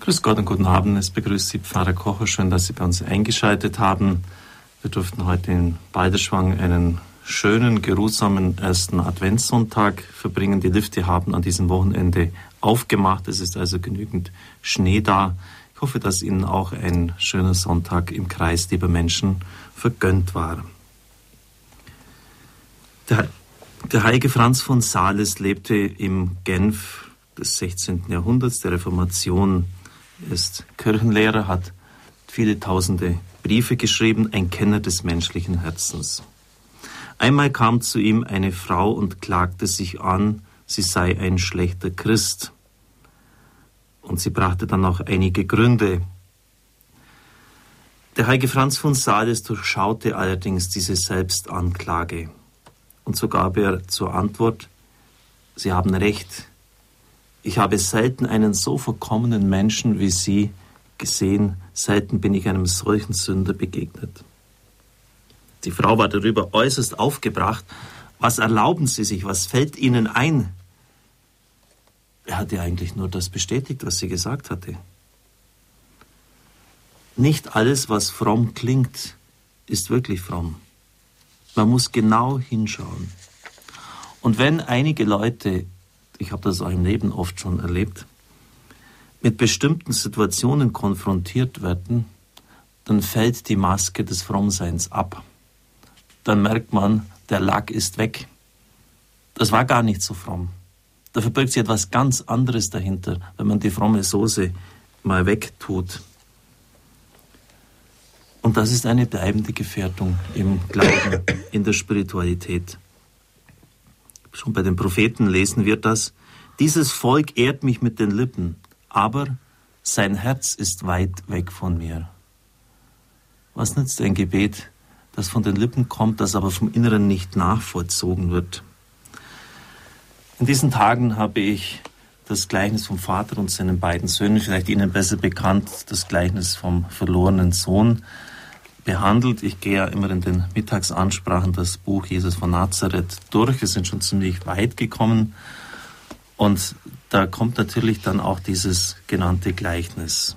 Grüß Gott und guten Abend. Es begrüßt Sie Pfarrer Kocher. Schön, dass Sie bei uns eingeschaltet haben. Wir durften heute in Balderschwang einen schönen, geruhsamen ersten Adventssonntag verbringen. Die Lifte haben an diesem Wochenende aufgemacht. Es ist also genügend Schnee da. Ich hoffe, dass Ihnen auch ein schöner Sonntag im Kreis lieber Menschen vergönnt war. Der, der heilige Franz von Sales lebte im Genf des 16. Jahrhunderts, der Reformation ist Kirchenlehrer, hat viele tausende Briefe geschrieben, ein Kenner des menschlichen Herzens. Einmal kam zu ihm eine Frau und klagte sich an, sie sei ein schlechter Christ. Und sie brachte dann auch einige Gründe. Der heilige Franz von Sales durchschaute allerdings diese Selbstanklage. Und so gab er zur Antwort, Sie haben recht, ich habe selten einen so vollkommenen Menschen wie Sie gesehen, selten bin ich einem solchen Sünder begegnet. Die Frau war darüber äußerst aufgebracht. Was erlauben Sie sich? Was fällt Ihnen ein? Er hatte eigentlich nur das bestätigt, was sie gesagt hatte. Nicht alles, was fromm klingt, ist wirklich fromm. Man muss genau hinschauen. Und wenn einige Leute ich habe das auch im Leben oft schon erlebt, mit bestimmten Situationen konfrontiert werden, dann fällt die Maske des Frommseins ab. Dann merkt man, der Lack ist weg. Das war gar nicht so fromm. Da verbirgt sich etwas ganz anderes dahinter, wenn man die fromme Soße mal wegtut. Und das ist eine bleibende Gefährdung im Glauben, in der Spiritualität. Schon bei den Propheten lesen wir das. Dieses Volk ehrt mich mit den Lippen, aber sein Herz ist weit weg von mir. Was nützt ein Gebet, das von den Lippen kommt, das aber vom Inneren nicht nachvollzogen wird? In diesen Tagen habe ich das Gleichnis vom Vater und seinen beiden Söhnen, vielleicht Ihnen besser bekannt, das Gleichnis vom verlorenen Sohn, behandelt. Ich gehe ja immer in den Mittagsansprachen das Buch Jesus von Nazareth durch. Wir sind schon ziemlich weit gekommen. Und da kommt natürlich dann auch dieses genannte Gleichnis.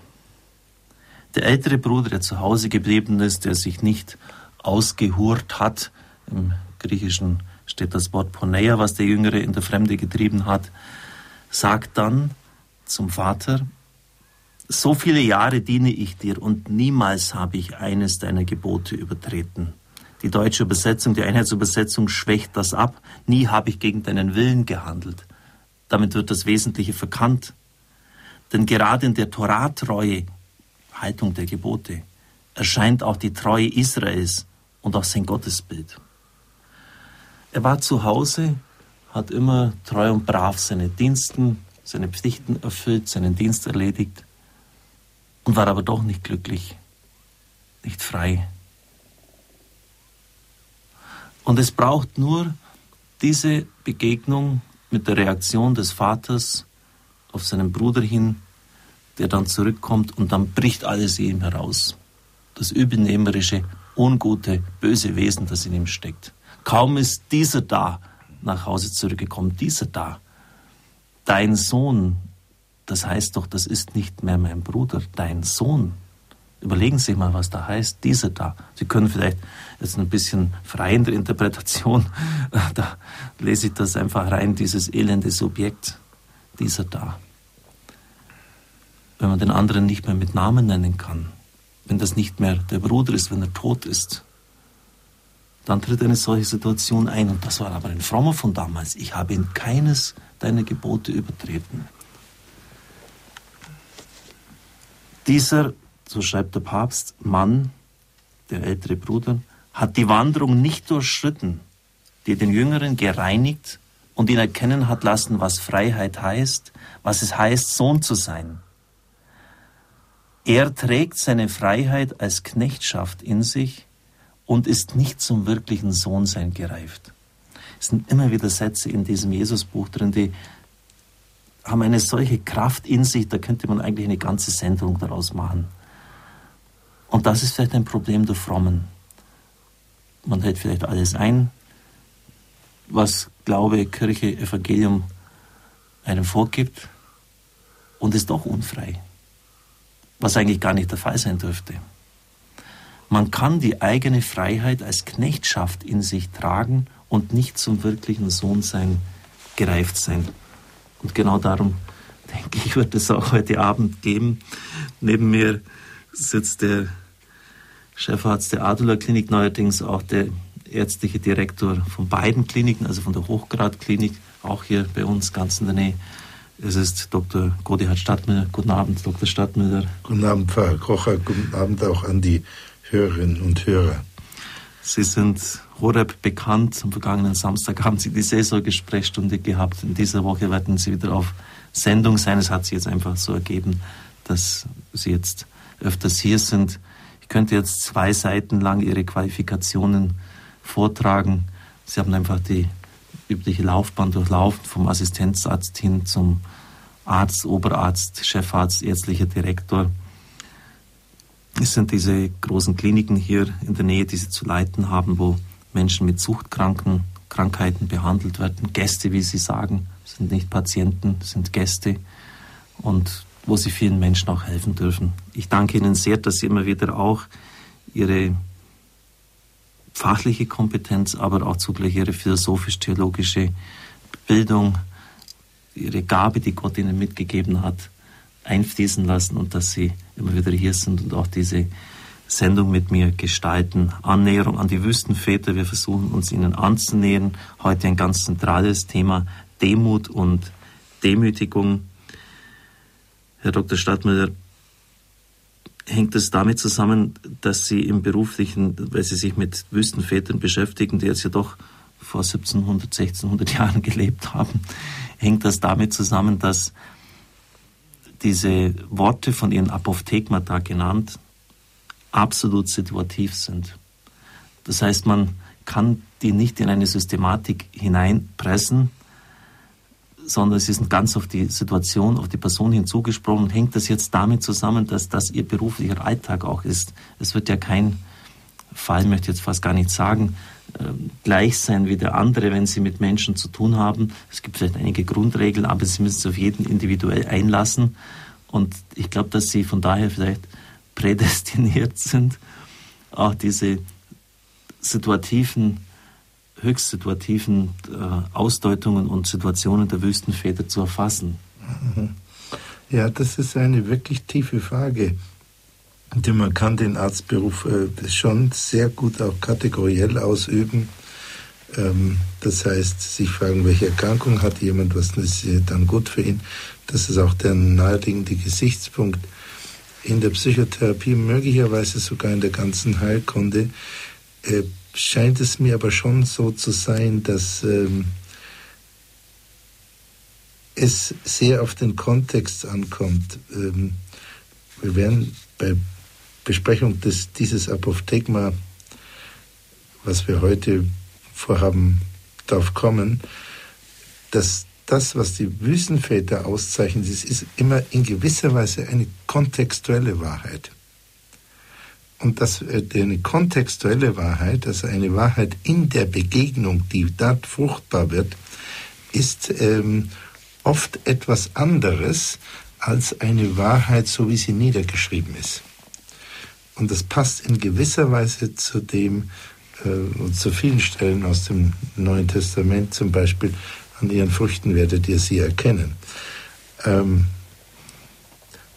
Der ältere Bruder, der zu Hause geblieben ist, der sich nicht ausgehurt hat, im Griechischen steht das Wort Poneia, was der Jüngere in der Fremde getrieben hat, sagt dann zum Vater, so viele Jahre diene ich dir und niemals habe ich eines deiner Gebote übertreten. Die deutsche Übersetzung, die Einheitsübersetzung schwächt das ab. Nie habe ich gegen deinen Willen gehandelt. Damit wird das Wesentliche verkannt. Denn gerade in der Torahtreue, Haltung der Gebote, erscheint auch die Treue Israels und auch sein Gottesbild. Er war zu Hause, hat immer treu und brav seine Diensten, seine Pflichten erfüllt, seinen Dienst erledigt und war aber doch nicht glücklich, nicht frei. Und es braucht nur diese Begegnung mit der Reaktion des Vaters auf seinen Bruder hin, der dann zurückkommt und dann bricht alles in ihm heraus. Das übelnehmerische, ungute, böse Wesen, das in ihm steckt. Kaum ist dieser da nach Hause zurückgekommen, dieser da. Dein Sohn, das heißt doch, das ist nicht mehr mein Bruder, dein Sohn. Überlegen Sie mal, was da heißt, dieser da. Sie können vielleicht jetzt ein bisschen frei in der Interpretation, da lese ich das einfach rein, dieses elende Subjekt, dieser da. Wenn man den anderen nicht mehr mit Namen nennen kann, wenn das nicht mehr der Bruder ist, wenn er tot ist, dann tritt eine solche Situation ein. Und das war aber ein Frommer von damals. Ich habe in keines deiner Gebote übertreten. Dieser, so schreibt der Papst, Mann, der ältere Bruder, hat die Wanderung nicht durchschritten, die den Jüngeren gereinigt und ihn erkennen hat lassen, was Freiheit heißt, was es heißt, Sohn zu sein. Er trägt seine Freiheit als Knechtschaft in sich und ist nicht zum wirklichen Sohnsein gereift. Es sind immer wieder Sätze in diesem Jesusbuch drin, die haben eine solche Kraft in sich, da könnte man eigentlich eine ganze Sendung daraus machen. Und das ist vielleicht ein Problem der Frommen. Man hält vielleicht alles ein, was Glaube, Kirche, Evangelium einem vorgibt und ist doch unfrei. was eigentlich gar nicht der Fall sein dürfte. Man kann die eigene Freiheit als Knechtschaft in sich tragen und nicht zum wirklichen Sohnsein gereift sein. Und genau darum, denke ich, wird es auch heute Abend geben. Neben mir sitzt der Chefarzt der Adula Klinik, neuerdings auch der ärztliche Direktor von beiden Kliniken, also von der Hochgradklinik, auch hier bei uns ganz in der Nähe. Es ist Dr. Godehard Stadtmüller. Guten Abend, Dr. Stadtmüller. Guten Abend, Pfarrer Kocher. Guten Abend auch an die Hörerinnen und Hörer. Sie sind Horeb bekannt. Am vergangenen Samstag haben Sie die Saisongesprächsstunde gehabt. In dieser Woche werden Sie wieder auf Sendung sein. Es hat sich jetzt einfach so ergeben, dass Sie jetzt öfters hier sind. Ich könnte jetzt zwei Seiten lang Ihre Qualifikationen vortragen. Sie haben einfach die übliche Laufbahn durchlaufen, vom Assistenzarzt hin zum Arzt, Oberarzt, Chefarzt, ärztlicher Direktor. Es sind diese großen Kliniken hier in der Nähe, die Sie zu leiten haben, wo Menschen mit Suchtkranken, Krankheiten behandelt werden. Gäste, wie Sie sagen, sind nicht Patienten, sind Gäste und wo Sie vielen Menschen auch helfen dürfen. Ich danke Ihnen sehr, dass Sie immer wieder auch Ihre fachliche Kompetenz, aber auch zugleich Ihre philosophisch-theologische Bildung, Ihre Gabe, die Gott Ihnen mitgegeben hat, einfließen lassen und dass Sie immer wieder hier sind und auch diese Sendung mit mir gestalten. Annäherung an die Wüstenväter. Wir versuchen uns ihnen anzunähern. Heute ein ganz zentrales Thema Demut und Demütigung. Herr Dr. Stadtmüller, hängt es damit zusammen, dass Sie im beruflichen, weil Sie sich mit Wüstenvätern beschäftigen, die jetzt ja doch vor 1700, 1600 Jahren gelebt haben, hängt das damit zusammen, dass diese Worte von Ihren Apophthegmata genannt absolut situativ sind. Das heißt, man kann die nicht in eine Systematik hineinpressen, sondern sie sind ganz auf die Situation, auf die Person hinzugesprochen. Und hängt das jetzt damit zusammen, dass das ihr beruflicher Alltag auch ist? Es wird ja kein Fall, möchte ich jetzt fast gar nicht sagen, ähm, gleich sein wie der andere, wenn sie mit Menschen zu tun haben. Es gibt vielleicht einige Grundregeln, aber sie müssen sich auf jeden individuell einlassen. Und ich glaube, dass sie von daher vielleicht prädestiniert sind, auch diese situativen, höchst situativen äh, Ausdeutungen und Situationen der Wüstenväter zu erfassen. Mhm. Ja, das ist eine wirklich tiefe Frage. Denn man kann den Arztberuf äh, schon sehr gut auch kategoriell ausüben. Ähm, das heißt, sich fragen, welche Erkrankung hat jemand, was ist dann gut für ihn. Das ist auch der naheliegende Gesichtspunkt. In der Psychotherapie, möglicherweise sogar in der ganzen Heilkunde, äh, scheint es mir aber schon so zu sein, dass ähm, es sehr auf den Kontext ankommt. Ähm, wir werden bei Besprechung des, dieses Apophthegma, was wir heute vorhaben, darauf kommen, dass das, was die Wüstenväter auszeichnen, ist, ist immer in gewisser Weise eine kontextuelle Wahrheit. Und dass äh, eine kontextuelle Wahrheit, also eine Wahrheit in der Begegnung, die dort fruchtbar wird, ist ähm, oft etwas anderes als eine Wahrheit, so wie sie niedergeschrieben ist. Und das passt in gewisser Weise zu dem äh, und zu vielen Stellen aus dem Neuen Testament, zum Beispiel an ihren Früchten werdet ihr sie erkennen. Ähm,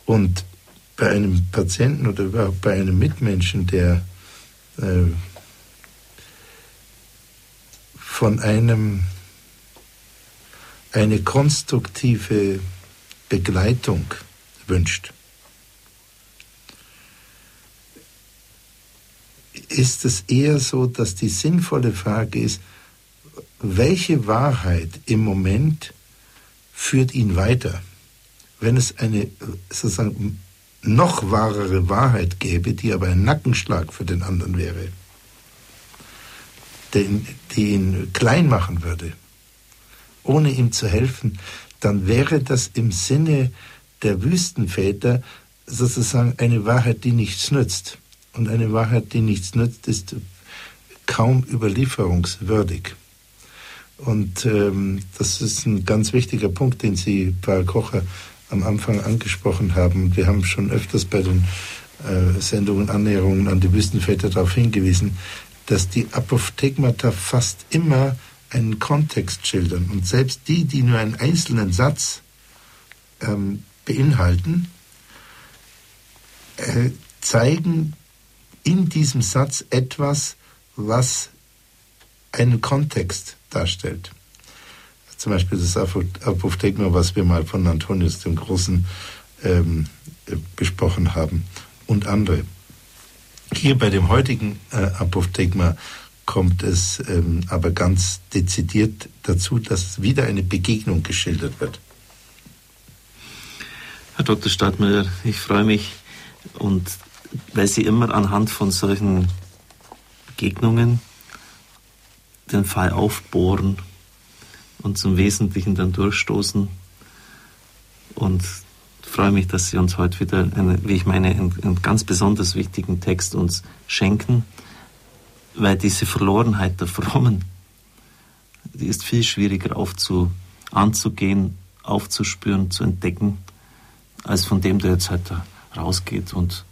und bei einem Patienten oder überhaupt bei einem Mitmenschen, der äh, von einem eine konstruktive Begleitung wünscht, ist es eher so, dass die sinnvolle Frage ist, welche Wahrheit im Moment führt ihn weiter? Wenn es eine sozusagen noch wahrere Wahrheit gäbe, die aber ein Nackenschlag für den anderen wäre, den, die ihn klein machen würde, ohne ihm zu helfen, dann wäre das im Sinne der Wüstenväter sozusagen eine Wahrheit, die nichts nützt. Und eine Wahrheit, die nichts nützt, ist kaum überlieferungswürdig. Und ähm, das ist ein ganz wichtiger Punkt, den Sie, Paul Kocher, am Anfang angesprochen haben. Wir haben schon öfters bei den äh, Sendungen Annäherungen an die Wüstenväter darauf hingewiesen, dass die Apophthegmata fast immer einen Kontext schildern. Und selbst die, die nur einen einzelnen Satz ähm, beinhalten, äh, zeigen in diesem Satz etwas, was einen Kontext darstellt. Zum Beispiel das Apophthegma, was wir mal von Antonius dem Großen ähm, besprochen haben und andere. Hier bei dem heutigen äh, Apophthegma kommt es ähm, aber ganz dezidiert dazu, dass wieder eine Begegnung geschildert wird. Herr Dr. Stadtmüller, ich freue mich und weil Sie immer anhand von solchen Begegnungen den Fall aufbohren und zum Wesentlichen dann durchstoßen. Und freue mich, dass Sie uns heute wieder, eine, wie ich meine, einen, einen ganz besonders wichtigen Text uns schenken, weil diese Verlorenheit der Frommen, die ist viel schwieriger aufzu, anzugehen, aufzuspüren, zu entdecken, als von dem, der jetzt halt da rausgeht und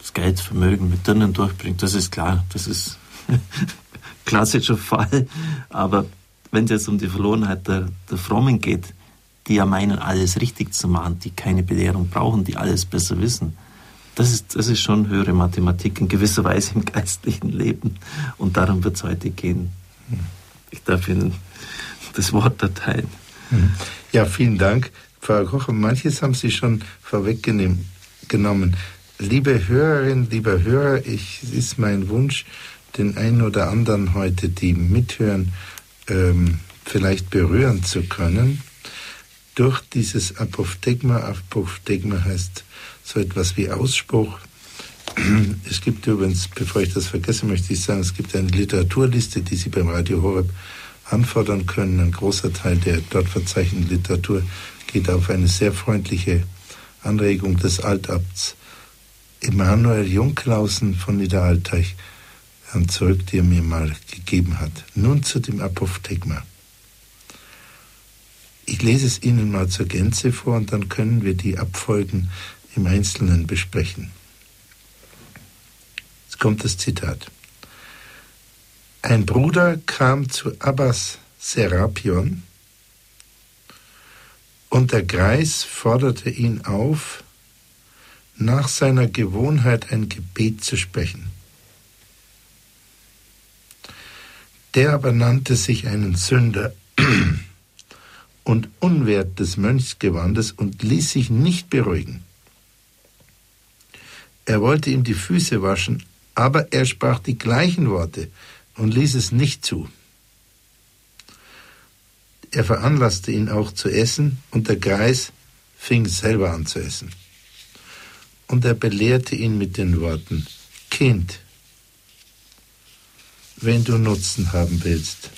das Geld, Vermögen mit drinnen durchbringt. Das ist klar, das ist klassischer Fall. Aber wenn es jetzt um die Verlorenheit der, der Frommen geht, die ja meinen, alles richtig zu machen, die keine Belehrung brauchen, die alles besser wissen, das ist, das ist schon höhere Mathematik in gewisser Weise im geistlichen Leben. Und darum wird es heute gehen. Ich darf Ihnen das Wort erteilen. Ja, vielen Dank. Frau Kocher, manches haben Sie schon vorweggenommen. Liebe Hörerinnen, lieber Hörer, ich, es ist mein Wunsch, den einen oder anderen heute, die mithören, ähm, vielleicht berühren zu können. Durch dieses Apophthegma, Apophthegma heißt so etwas wie Ausspruch. Es gibt übrigens, bevor ich das vergesse, möchte ich sagen, es gibt eine Literaturliste, die Sie beim Radio Horeb anfordern können. Ein großer Teil der dort verzeichneten Literatur geht auf eine sehr freundliche Anregung des Altabts Emanuel Junklausen von Niederalteich zurück, die er mir mal gegeben hat. Nun zu dem Apophthegma. Ich lese es Ihnen mal zur Gänze vor und dann können wir die Abfolgen im Einzelnen besprechen. Jetzt kommt das Zitat. Ein Bruder kam zu Abbas Serapion und der Greis forderte ihn auf, nach seiner Gewohnheit ein Gebet zu sprechen. Der aber nannte sich einen Sünder und unwert des Mönchsgewandes und ließ sich nicht beruhigen. Er wollte ihm die Füße waschen, aber er sprach die gleichen Worte und ließ es nicht zu. Er veranlasste ihn auch zu essen, und der Greis fing selber an zu essen. Und er belehrte ihn mit den Worten, Kind, wenn du Nutzen haben willst,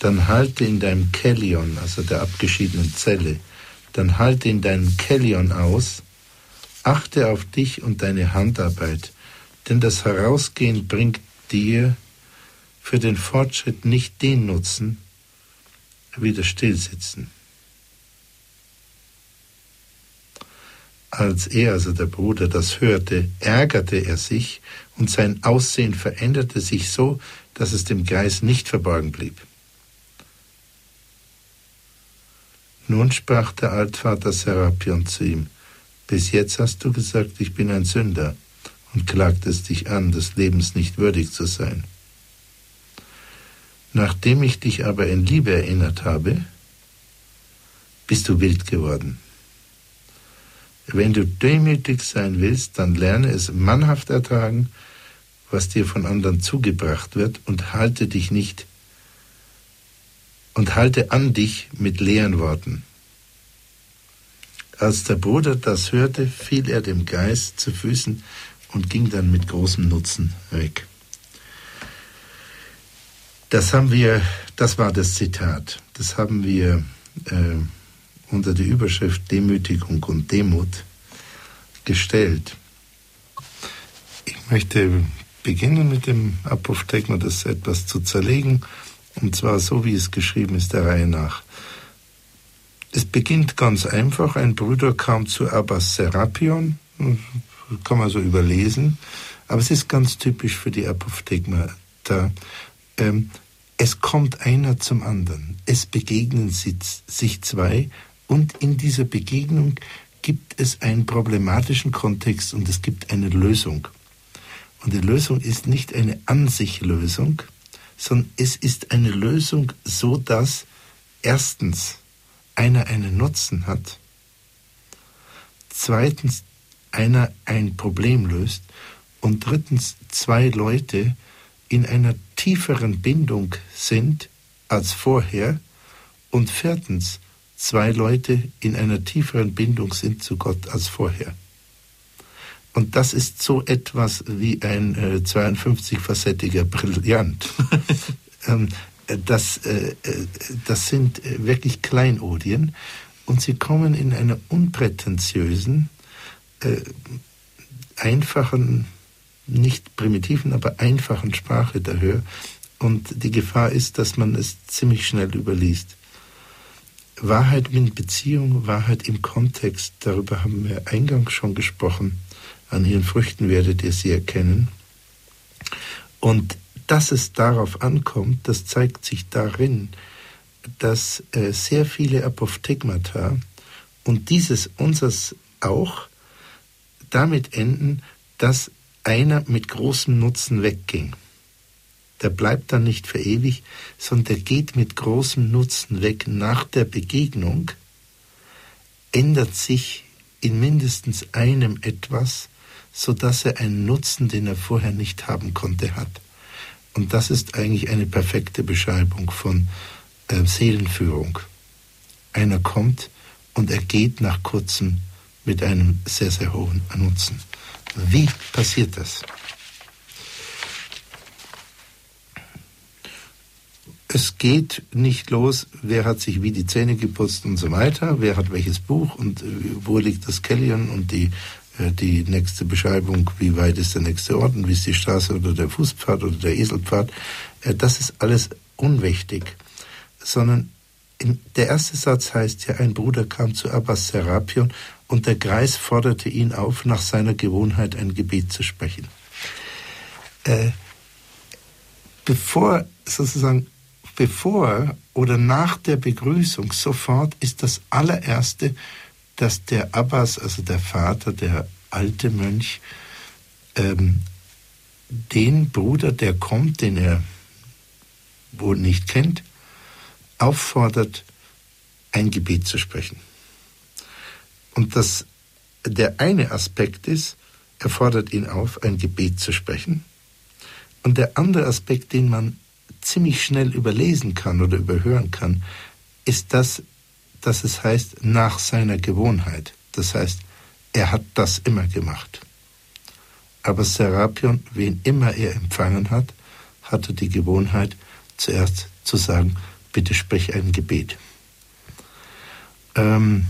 dann halte in deinem Kellion, also der abgeschiedenen Zelle, dann halte in deinem Kellion aus, achte auf dich und deine Handarbeit, denn das Herausgehen bringt dir für den Fortschritt nicht den Nutzen, wie das Stillsitzen. Als er, also der Bruder, das hörte, ärgerte er sich und sein Aussehen veränderte sich so, dass es dem Geist nicht verborgen blieb. Nun sprach der Altvater Serapion zu ihm, bis jetzt hast du gesagt, ich bin ein Sünder und klagtest dich an, des Lebens nicht würdig zu sein. Nachdem ich dich aber in Liebe erinnert habe, bist du wild geworden. Wenn du demütig sein willst, dann lerne es mannhaft ertragen, was dir von anderen zugebracht wird, und halte dich nicht und halte an dich mit leeren Worten. Als der Bruder das hörte, fiel er dem Geist zu Füßen und ging dann mit großem Nutzen weg. Das haben wir, das war das Zitat, das haben wir äh, unter die Überschrift Demütigung und Demut gestellt. Ich möchte beginnen mit dem Apophthegma, das etwas zu zerlegen, und zwar so, wie es geschrieben ist, der Reihe nach. Es beginnt ganz einfach. Ein Bruder kam zu Abbas Serapion, kann man so überlesen, aber es ist ganz typisch für die Apophthegmata. Ähm, es kommt einer zum anderen. Es begegnen sich zwei und in dieser Begegnung gibt es einen problematischen Kontext und es gibt eine Lösung. Und die Lösung ist nicht eine An sich Lösung, sondern es ist eine Lösung, so dass erstens einer einen Nutzen hat, zweitens einer ein Problem löst und drittens zwei Leute in einer tieferen Bindung sind als vorher und viertens zwei Leute in einer tieferen Bindung sind zu Gott als vorher. Und das ist so etwas wie ein äh, 52-facettiger Brillant. ähm, das, äh, äh, das sind äh, wirklich Kleinodien und sie kommen in einer unprätentiösen, äh, einfachen, nicht primitiven, aber einfachen Sprache daher. Und die Gefahr ist, dass man es ziemlich schnell überliest. Wahrheit in Beziehung, Wahrheit im Kontext, darüber haben wir eingangs schon gesprochen. An ihren Früchten werdet ihr sie erkennen. Und dass es darauf ankommt, das zeigt sich darin, dass äh, sehr viele Apophthegmata und dieses unseres auch damit enden, dass einer mit großem Nutzen wegging. Der bleibt dann nicht für ewig, sondern der geht mit großem Nutzen weg. Nach der Begegnung ändert sich in mindestens einem etwas, so dass er einen Nutzen, den er vorher nicht haben konnte, hat. Und das ist eigentlich eine perfekte Beschreibung von äh, Seelenführung. Einer kommt und er geht nach kurzem mit einem sehr, sehr hohen Nutzen. Wie passiert das? Es geht nicht los, wer hat sich wie die Zähne geputzt und so weiter, wer hat welches Buch und äh, wo liegt das Kellion und die äh, die nächste Beschreibung, wie weit ist der nächste Ort und wie ist die Straße oder der Fußpfad oder der Eselpfad, äh, das ist alles unwichtig, sondern der erste Satz heißt ja, ein Bruder kam zu Abbas Serapion und der Greis forderte ihn auf, nach seiner Gewohnheit ein Gebet zu sprechen. Äh, bevor sozusagen bevor oder nach der Begrüßung sofort ist das allererste dass der Abbas, also der Vater, der alte Mönch, ähm, den Bruder, der kommt, den er wohl nicht kennt, auffordert, ein Gebet zu sprechen. Und das, der eine Aspekt ist, er fordert ihn auf, ein Gebet zu sprechen. Und der andere Aspekt, den man ziemlich schnell überlesen kann oder überhören kann, ist das, dass es heißt nach seiner Gewohnheit. Das heißt, er hat das immer gemacht. Aber Serapion, wen immer er empfangen hat, hatte die Gewohnheit, zuerst zu sagen, bitte sprich ein Gebet. Ähm,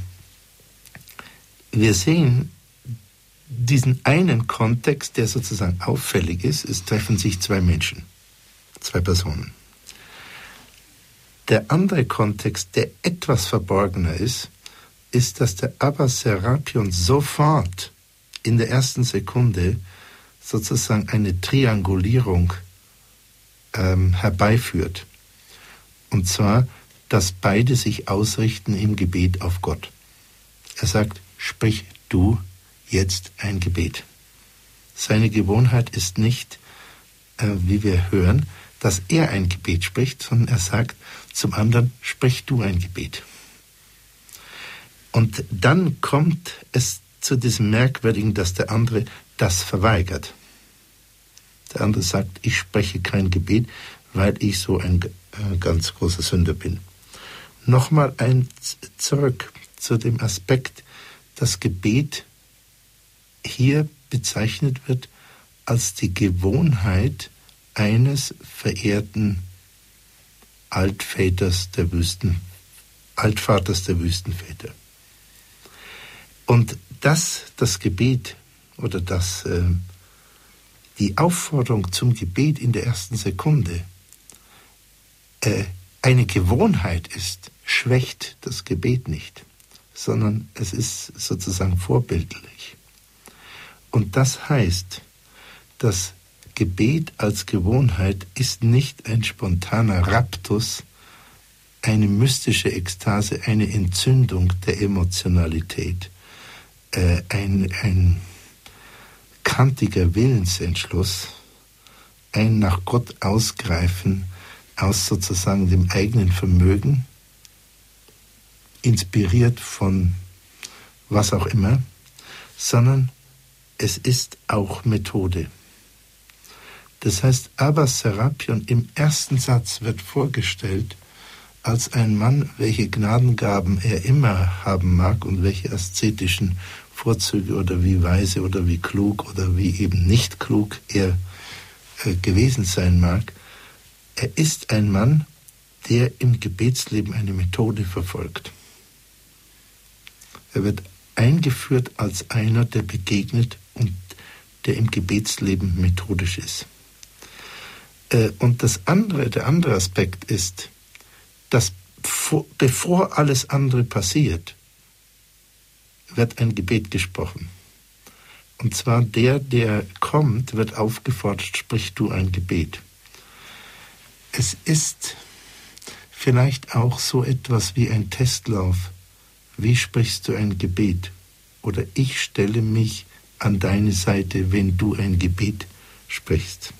wir sehen diesen einen Kontext, der sozusagen auffällig ist. Es treffen sich zwei Menschen, zwei Personen. Der andere Kontext, der etwas verborgener ist, ist, dass der Abbas Serapion sofort in der ersten Sekunde sozusagen eine Triangulierung ähm, herbeiführt. Und zwar, dass beide sich ausrichten im Gebet auf Gott. Er sagt, sprich du jetzt ein Gebet. Seine Gewohnheit ist nicht, äh, wie wir hören, dass er ein Gebet spricht, sondern er sagt zum anderen, sprich du ein Gebet. Und dann kommt es zu diesem Merkwürdigen, dass der andere das verweigert. Der andere sagt, ich spreche kein Gebet, weil ich so ein äh, ganz großer Sünder bin. Nochmal ein zurück zu dem Aspekt, dass Gebet hier bezeichnet wird als die Gewohnheit, eines verehrten Altväters der Wüsten, Altvaters der Wüstenväter. Und dass das Gebet oder dass äh, die Aufforderung zum Gebet in der ersten Sekunde äh, eine Gewohnheit ist, schwächt das Gebet nicht, sondern es ist sozusagen vorbildlich. Und das heißt, das Gebet als Gewohnheit ist nicht ein spontaner Raptus, eine mystische Ekstase, eine Entzündung der Emotionalität, äh, ein, ein kantiger Willensentschluss, ein nach Gott ausgreifen aus sozusagen dem eigenen Vermögen, inspiriert von was auch immer, sondern es ist auch Methode. Das heißt, Abbas Serapion im ersten Satz wird vorgestellt als ein Mann, welche Gnadengaben er immer haben mag und welche aszetischen Vorzüge oder wie weise oder wie klug oder wie eben nicht klug er äh, gewesen sein mag. Er ist ein Mann, der im Gebetsleben eine Methode verfolgt. Er wird eingeführt als einer, der begegnet und der im Gebetsleben methodisch ist. Äh, und das andere, der andere Aspekt ist, dass bevor alles andere passiert, wird ein Gebet gesprochen. Und zwar der, der kommt, wird aufgefordert, sprich du ein Gebet. Es ist vielleicht auch so etwas wie ein Testlauf. Wie sprichst du ein Gebet? Oder ich stelle mich an deine Seite, wenn du ein Gebet sprichst.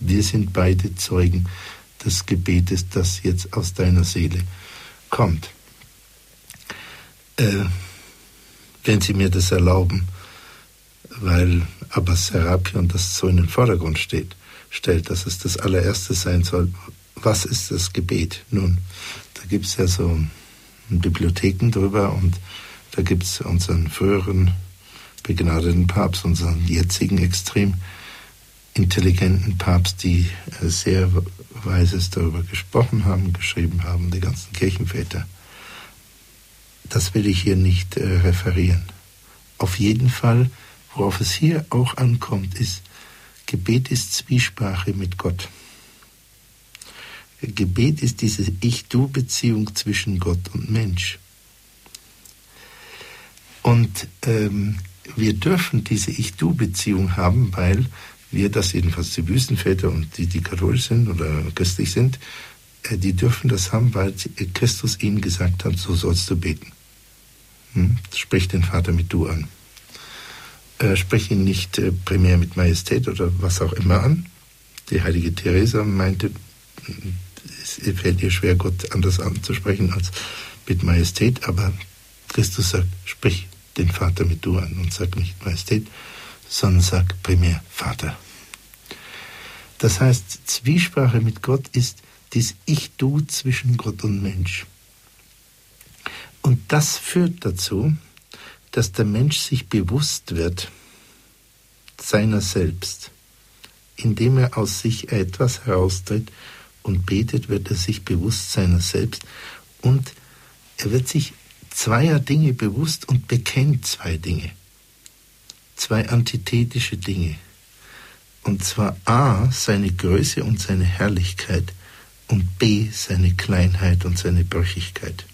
Wir sind beide Zeugen des Gebetes, das jetzt aus deiner Seele kommt. Äh, wenn Sie mir das erlauben, weil Abbas Serapion das so in den Vordergrund steht, stellt, dass es das allererste sein soll. Was ist das Gebet? Nun, da gibt es ja so Bibliotheken drüber und da gibt es unseren früheren begnadeten Papst, unseren jetzigen extrem intelligenten Papst, die äh, sehr Weises darüber gesprochen haben, geschrieben haben, die ganzen Kirchenväter. Das will ich hier nicht äh, referieren. Auf jeden Fall, worauf es hier auch ankommt, ist, Gebet ist Zwiesprache mit Gott. Gebet ist diese Ich-Du-Beziehung zwischen Gott und Mensch. Und ähm, wir dürfen diese Ich-Du-Beziehung haben, weil wir das jedenfalls die Wüstenväter und die, die katholisch sind oder christlich sind, äh, die dürfen das haben, weil Christus ihnen gesagt hat, so sollst du beten. Hm? Sprich den Vater mit du an. Äh, sprich ihn nicht äh, primär mit Majestät oder was auch immer an. Die heilige Theresa meinte, es fällt ihr schwer, Gott anders anzusprechen als mit Majestät, aber Christus sagt, sprich den Vater mit du an und sag nicht Majestät, sondern sag primär Vater. Das heißt, Zwiesprache mit Gott ist dies Ich-Du zwischen Gott und Mensch. Und das führt dazu, dass der Mensch sich bewusst wird seiner selbst. Indem er aus sich etwas heraustritt und betet, wird er sich bewusst seiner selbst und er wird sich zweier Dinge bewusst und bekennt zwei Dinge. Zwei antithetische Dinge. Und zwar A, seine Größe und seine Herrlichkeit und B, seine Kleinheit und seine Brüchigkeit.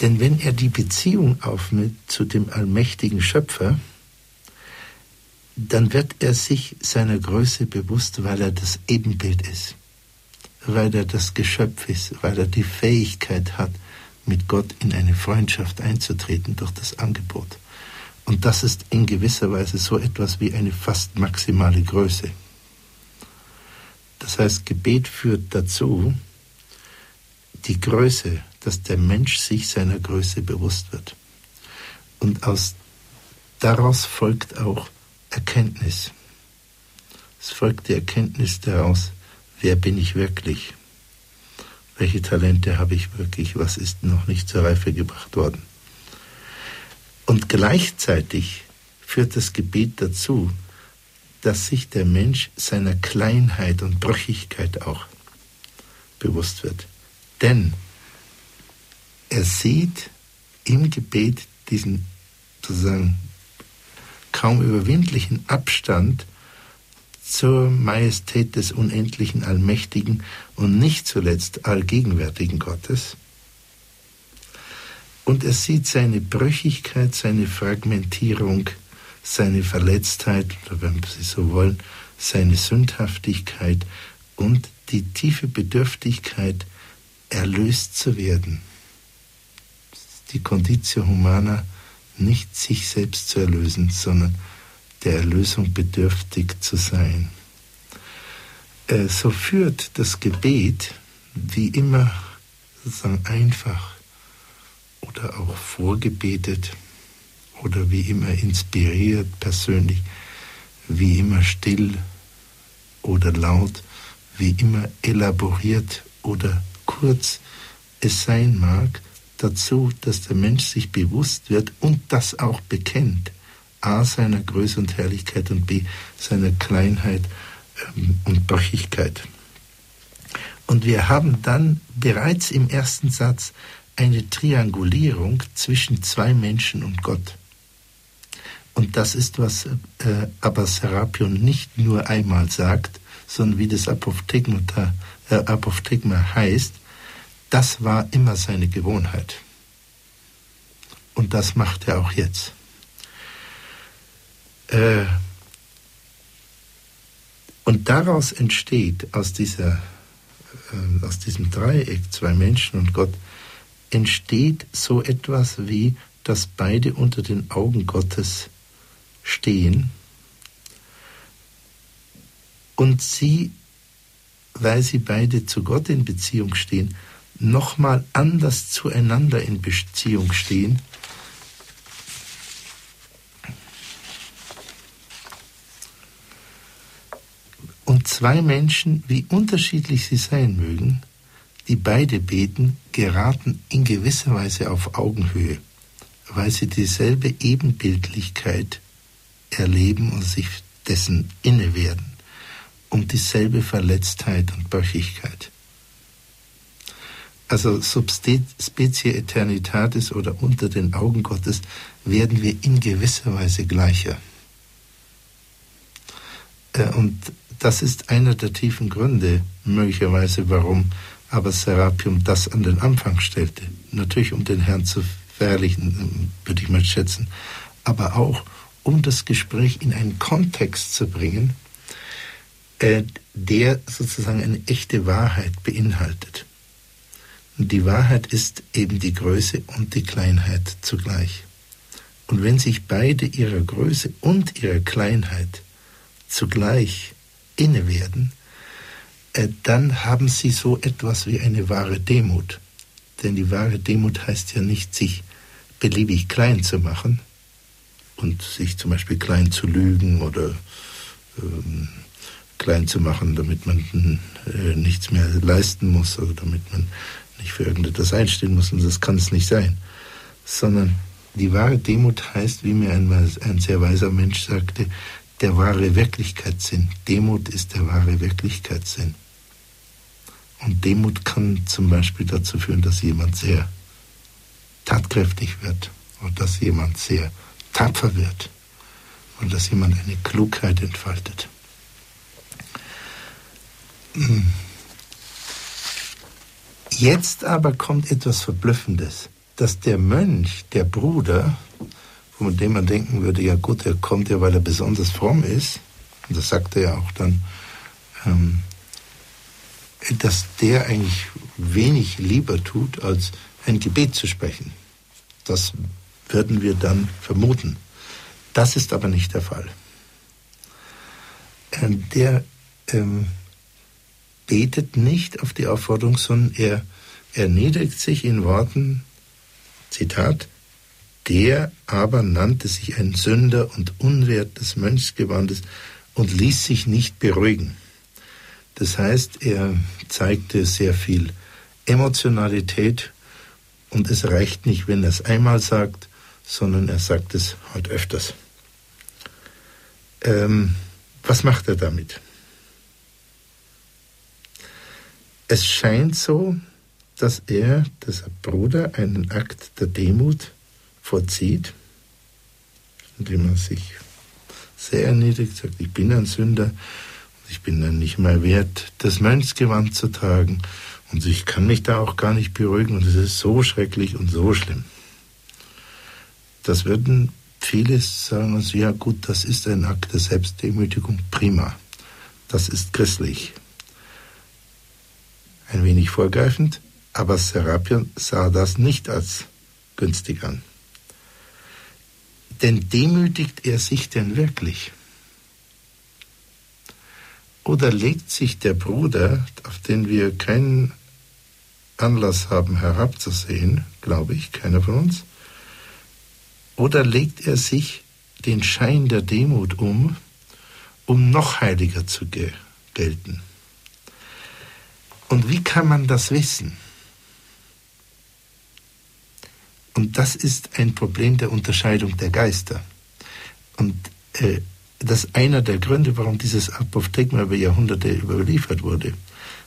Denn wenn er die Beziehung aufnimmt zu dem allmächtigen Schöpfer, dann wird er sich seiner Größe bewusst, weil er das Ebenbild ist, weil er das Geschöpf ist, weil er die Fähigkeit hat, mit Gott in eine Freundschaft einzutreten durch das Angebot. Und das ist in gewisser Weise so etwas wie eine fast maximale Größe. Das heißt, Gebet führt dazu, die Größe, dass der Mensch sich seiner Größe bewusst wird. Und aus, daraus folgt auch Erkenntnis. Es folgt die Erkenntnis daraus, wer bin ich wirklich? Welche Talente habe ich wirklich? Was ist noch nicht zur Reife gebracht worden? Und gleichzeitig führt das Gebet dazu, dass sich der Mensch seiner Kleinheit und Brüchigkeit auch bewusst wird. Denn er sieht im Gebet diesen sozusagen kaum überwindlichen Abstand zur Majestät des unendlichen, allmächtigen und nicht zuletzt allgegenwärtigen Gottes. Und er sieht seine Brüchigkeit, seine Fragmentierung, seine Verletztheit, oder wenn Sie so wollen, seine Sündhaftigkeit und die tiefe Bedürftigkeit, erlöst zu werden. Die Conditio Humana, nicht sich selbst zu erlösen, sondern der Erlösung bedürftig zu sein. Äh, so führt das Gebet wie immer sozusagen einfach oder auch vorgebetet oder wie immer inspiriert persönlich, wie immer still oder laut, wie immer elaboriert oder kurz es sein mag, dazu, dass der Mensch sich bewusst wird und das auch bekennt, a seiner Größe und Herrlichkeit und b seiner Kleinheit ähm, und Brüchigkeit. Und wir haben dann bereits im ersten Satz eine Triangulierung zwischen zwei Menschen und Gott. Und das ist, was äh, Abbas Serapion nicht nur einmal sagt, sondern wie das Apophthegma, äh, Apophthegma heißt, das war immer seine Gewohnheit. Und das macht er auch jetzt. Äh, und daraus entsteht, aus, dieser, äh, aus diesem Dreieck, zwei Menschen und Gott, entsteht so etwas wie, dass beide unter den Augen Gottes stehen und sie, weil sie beide zu Gott in Beziehung stehen, nochmal anders zueinander in Beziehung stehen. Und zwei Menschen, wie unterschiedlich sie sein mögen, die beide beten, geraten in gewisser Weise auf Augenhöhe, weil sie dieselbe Ebenbildlichkeit erleben und sich dessen inne werden, und dieselbe Verletztheit und Brüchigkeit also Subspecie Eternitatis oder unter den Augen Gottes, werden wir in gewisser Weise gleicher. Äh, und das ist einer der tiefen Gründe, möglicherweise, warum aber Serapium das an den Anfang stellte. Natürlich, um den Herrn zu verherrlichen, würde ich mal schätzen, aber auch, um das Gespräch in einen Kontext zu bringen, äh, der sozusagen eine echte Wahrheit beinhaltet. Und die Wahrheit ist eben die Größe und die Kleinheit zugleich. Und wenn sich beide ihrer Größe und ihrer Kleinheit zugleich inne werden, dann haben sie so etwas wie eine wahre Demut. Denn die wahre Demut heißt ja nicht, sich beliebig klein zu machen und sich zum Beispiel klein zu lügen oder ähm, klein zu machen, damit man äh, nichts mehr leisten muss oder damit man nicht für irgendetwas einstehen muss, und das kann es nicht sein. Sondern die wahre Demut heißt, wie mir einmal ein sehr weiser Mensch sagte, der wahre Wirklichkeitssinn. Demut ist der wahre Wirklichkeitssinn. Und Demut kann zum Beispiel dazu führen, dass jemand sehr tatkräftig wird oder dass jemand sehr tapfer wird oder dass jemand eine Klugheit entfaltet. Hm. Jetzt aber kommt etwas Verblüffendes, dass der Mönch, der Bruder, von dem man denken würde, ja gut, er kommt ja, weil er besonders fromm ist, und das sagt er ja auch dann, ähm, dass der eigentlich wenig lieber tut, als ein Gebet zu sprechen. Das würden wir dann vermuten. Das ist aber nicht der Fall. Ähm, der ähm, betet nicht auf die Aufforderung, sondern er erniedrigt sich in Worten, Zitat, der aber nannte sich ein Sünder und Unwert des Mönchsgewandes und ließ sich nicht beruhigen. Das heißt, er zeigte sehr viel Emotionalität und es reicht nicht, wenn er es einmal sagt, sondern er sagt es halt öfters. Ähm, was macht er damit? Es scheint so, dass er, dieser Bruder, einen Akt der Demut vollzieht, indem er sich sehr erniedrigt sagt, ich bin ein Sünder ich bin dann nicht mehr wert, das Mönchsgewand zu tragen. Und ich kann mich da auch gar nicht beruhigen und es ist so schrecklich und so schlimm. Das würden viele sagen uns, ja gut, das ist ein Akt der Selbstdemütigung, prima. Das ist christlich. Ein wenig vorgreifend, aber Serapion sah das nicht als günstig an. Denn demütigt er sich denn wirklich? Oder legt sich der Bruder, auf den wir keinen Anlass haben herabzusehen, glaube ich, keiner von uns, oder legt er sich den Schein der Demut um, um noch heiliger zu ge gelten? Und wie kann man das wissen? Und das ist ein Problem der Unterscheidung der Geister. Und äh, das ist einer der Gründe, warum dieses Apophthegma über Jahrhunderte überliefert wurde.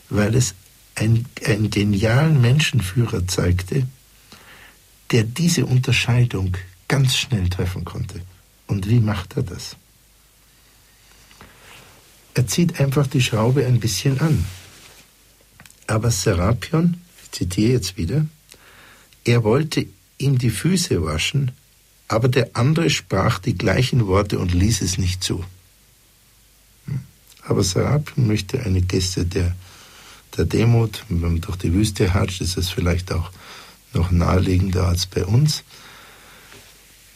Weil es ein, einen genialen Menschenführer zeigte, der diese Unterscheidung ganz schnell treffen konnte. Und wie macht er das? Er zieht einfach die Schraube ein bisschen an. Aber Serapion, ich zitiere jetzt wieder, er wollte ihm die Füße waschen, aber der andere sprach die gleichen Worte und ließ es nicht zu. Hm. Aber Serapion möchte eine Geste der, der Demut, wenn man durch die Wüste hatscht, ist es vielleicht auch noch naheliegender als bei uns,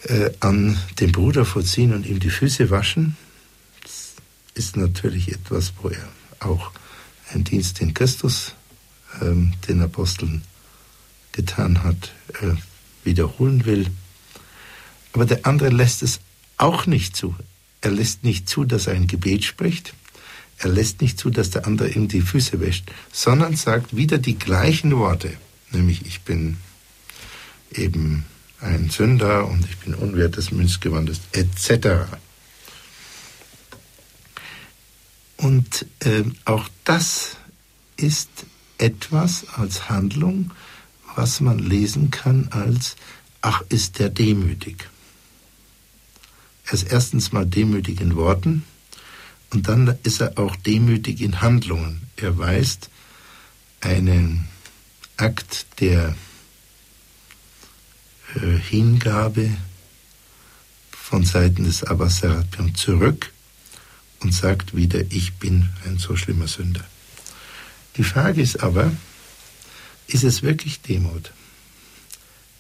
äh, an den Bruder vorziehen und ihm die Füße waschen. Das ist natürlich etwas, wo er auch einen Dienst in Christus ähm, den Aposteln getan hat, äh, wiederholen will. Aber der andere lässt es auch nicht zu. Er lässt nicht zu, dass er ein Gebet spricht. Er lässt nicht zu, dass der andere ihm die Füße wäscht, sondern sagt wieder die gleichen Worte, nämlich ich bin eben ein Sünder und ich bin unwert des Münzgewandes, etc. Und äh, auch das ist etwas als Handlung, was man lesen kann als, ach, ist der demütig. Er ist erstens mal demütig in Worten und dann ist er auch demütig in Handlungen. Er weist einen Akt der äh, Hingabe von Seiten des Abbas Serapion zurück und sagt wieder, ich bin ein so schlimmer Sünder. Die Frage ist aber, ist es wirklich Demut?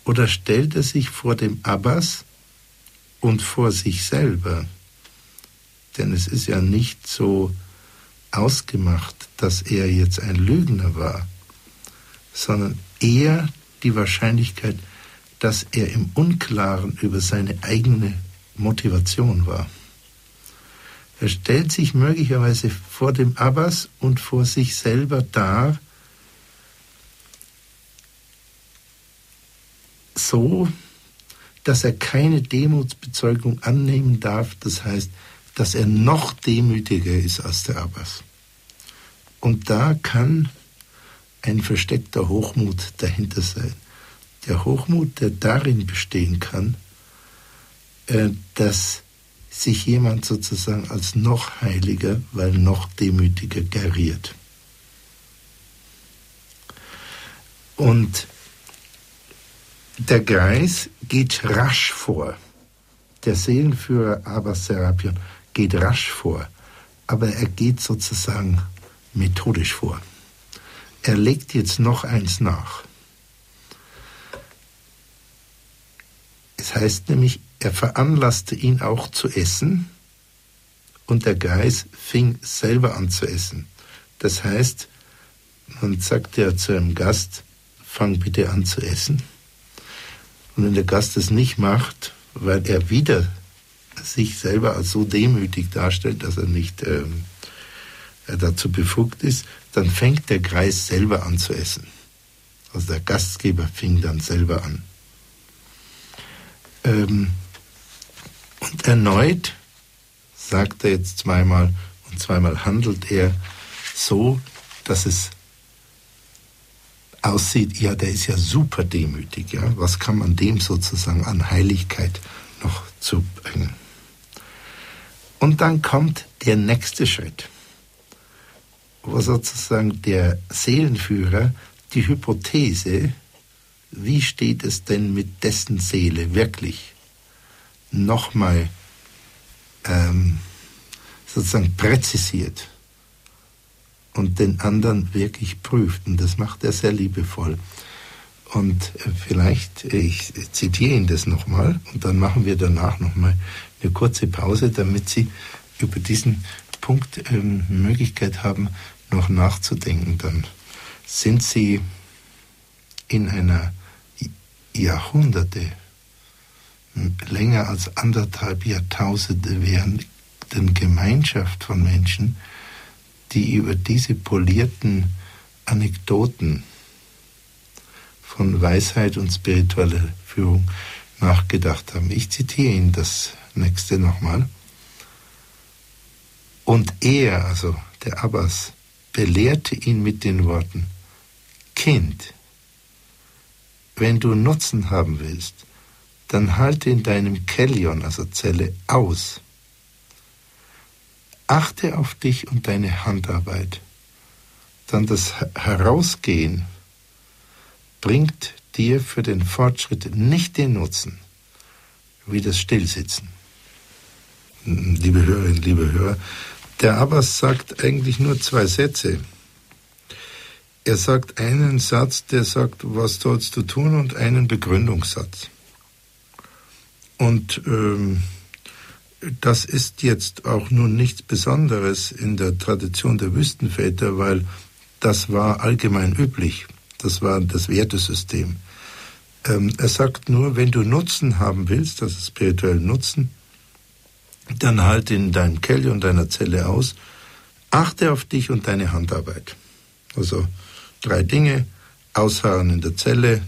Oder stellt er sich vor dem Abbas und vor sich selber? Denn es ist ja nicht so ausgemacht, dass er jetzt ein Lügner war, sondern eher die Wahrscheinlichkeit, dass er im Unklaren über seine eigene Motivation war. Er stellt sich möglicherweise vor dem Abbas und vor sich selber dar, so, dass er keine Demutsbezeugung annehmen darf, das heißt, dass er noch demütiger ist als der Abbas. Und da kann ein versteckter Hochmut dahinter sein. Der Hochmut, der darin bestehen kann, äh, dass sich jemand sozusagen als noch heiliger, weil noch demütiger geriert. Und der Greis geht rasch vor. Der Seelenführer Abbas Serapion geht rasch vor, aber er geht sozusagen methodisch vor. Er legt jetzt noch eins nach. Es heißt nämlich, er veranlasste ihn auch zu essen und der Geist fing selber an zu essen. Das heißt, man sagt ja zu einem Gast, fang bitte an zu essen. Und wenn der Gast es nicht macht, weil er wieder sich selber als so demütig darstellt, dass er nicht ähm, dazu befugt ist, dann fängt der Kreis selber an zu essen. Also der Gastgeber fing dann selber an. Ähm, und erneut sagt er jetzt zweimal und zweimal handelt er so, dass es aussieht, ja, der ist ja super demütig, ja. Was kann man dem sozusagen an Heiligkeit noch zubringen? Und dann kommt der nächste Schritt. war sozusagen der Seelenführer die Hypothese, wie steht es denn mit dessen Seele wirklich, nochmal ähm, sozusagen präzisiert und den anderen wirklich prüft. Und das macht er sehr liebevoll. Und äh, vielleicht, äh, ich zitiere ihn das nochmal und dann machen wir danach nochmal eine kurze Pause, damit Sie über diesen Punkt ähm, Möglichkeit haben, noch nachzudenken. Dann sind Sie in einer Jahrhunderte, länger als anderthalb Jahrtausende währenden Gemeinschaft von Menschen, die über diese polierten Anekdoten von Weisheit und spiritueller Führung nachgedacht haben. Ich zitiere Ihnen das nächste nochmal. Und er, also der Abbas, belehrte ihn mit den Worten, Kind, wenn du Nutzen haben willst, dann halte in deinem Kellion, also Zelle, aus. Achte auf dich und deine Handarbeit. Dann das Herausgehen bringt dir für den Fortschritt nicht den Nutzen wie das Stillsitzen. Liebe Hörerinnen, liebe Hörer, der Abbas sagt eigentlich nur zwei Sätze. Er sagt einen Satz, der sagt, was sollst du tun, und einen Begründungssatz. Und ähm, das ist jetzt auch nun nichts Besonderes in der Tradition der Wüstenväter, weil das war allgemein üblich. Das war das Wertesystem. Ähm, er sagt nur, wenn du Nutzen haben willst, also spirituellen Nutzen, dann halte in deinem Kelly und deiner Zelle aus, achte auf dich und deine Handarbeit. Also drei Dinge, ausharren in der Zelle,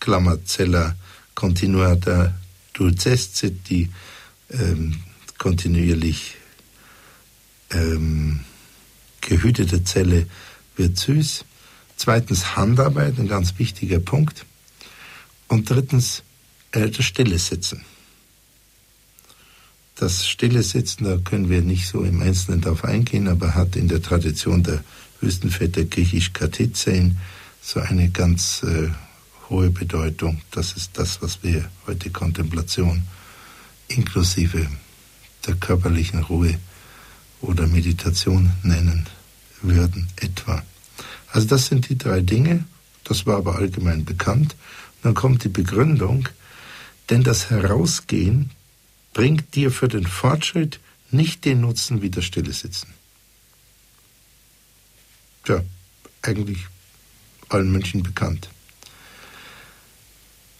Klammer Cella continuata dulcescit, die ähm, kontinuierlich ähm, gehütete Zelle wird süß. Zweitens Handarbeit, ein ganz wichtiger Punkt. Und drittens äh, das Stille Sitzen. Das stille Sitzen, da können wir nicht so im Einzelnen darauf eingehen, aber hat in der Tradition der Wüstenväter griechisch Katizein so eine ganz äh, hohe Bedeutung. Das ist das, was wir heute Kontemplation inklusive der körperlichen Ruhe oder Meditation nennen würden, etwa. Also das sind die drei Dinge, das war aber allgemein bekannt. Dann kommt die Begründung, denn das Herausgehen bringt dir für den Fortschritt nicht den Nutzen wie das Stille Sitzen. Tja, eigentlich allen Menschen bekannt.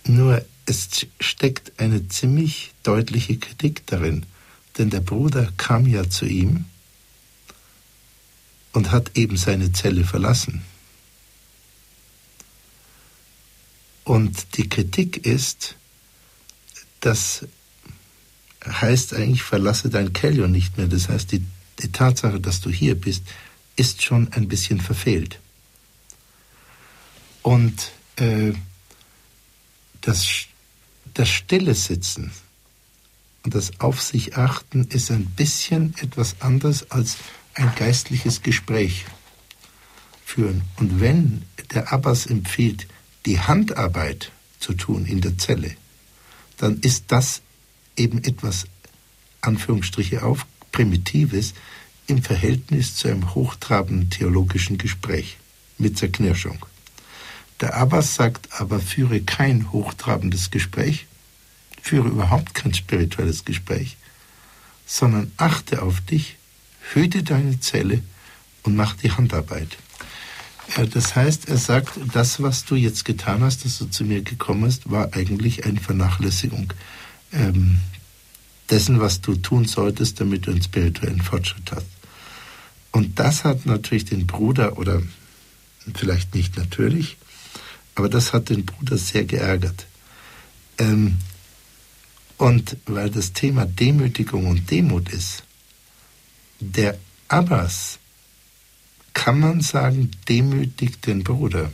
Nur es steckt eine ziemlich deutliche Kritik darin, denn der Bruder kam ja zu ihm und hat eben seine Zelle verlassen. Und die Kritik ist, dass heißt eigentlich, verlasse dein Kellion nicht mehr. Das heißt, die, die Tatsache, dass du hier bist, ist schon ein bisschen verfehlt. Und äh, das, das stille Sitzen und das Auf sich achten ist ein bisschen etwas anderes als ein geistliches Gespräch führen. Und wenn der Abbas empfiehlt, die Handarbeit zu tun in der Zelle, dann ist das eben etwas, Anführungsstriche auf, Primitives im Verhältnis zu einem hochtrabenden theologischen Gespräch mit Zerknirschung. Der Abbas sagt aber, führe kein hochtrabendes Gespräch, führe überhaupt kein spirituelles Gespräch, sondern achte auf dich, hüte deine Zelle und mach die Handarbeit. Das heißt, er sagt, das, was du jetzt getan hast, dass du zu mir gekommen bist, war eigentlich eine Vernachlässigung ähm, dessen, was du tun solltest, damit du einen spirituellen Fortschritt hast. Und das hat natürlich den Bruder, oder vielleicht nicht natürlich, aber das hat den Bruder sehr geärgert. Ähm, und weil das Thema Demütigung und Demut ist, der Abbas, kann man sagen, demütigt den Bruder.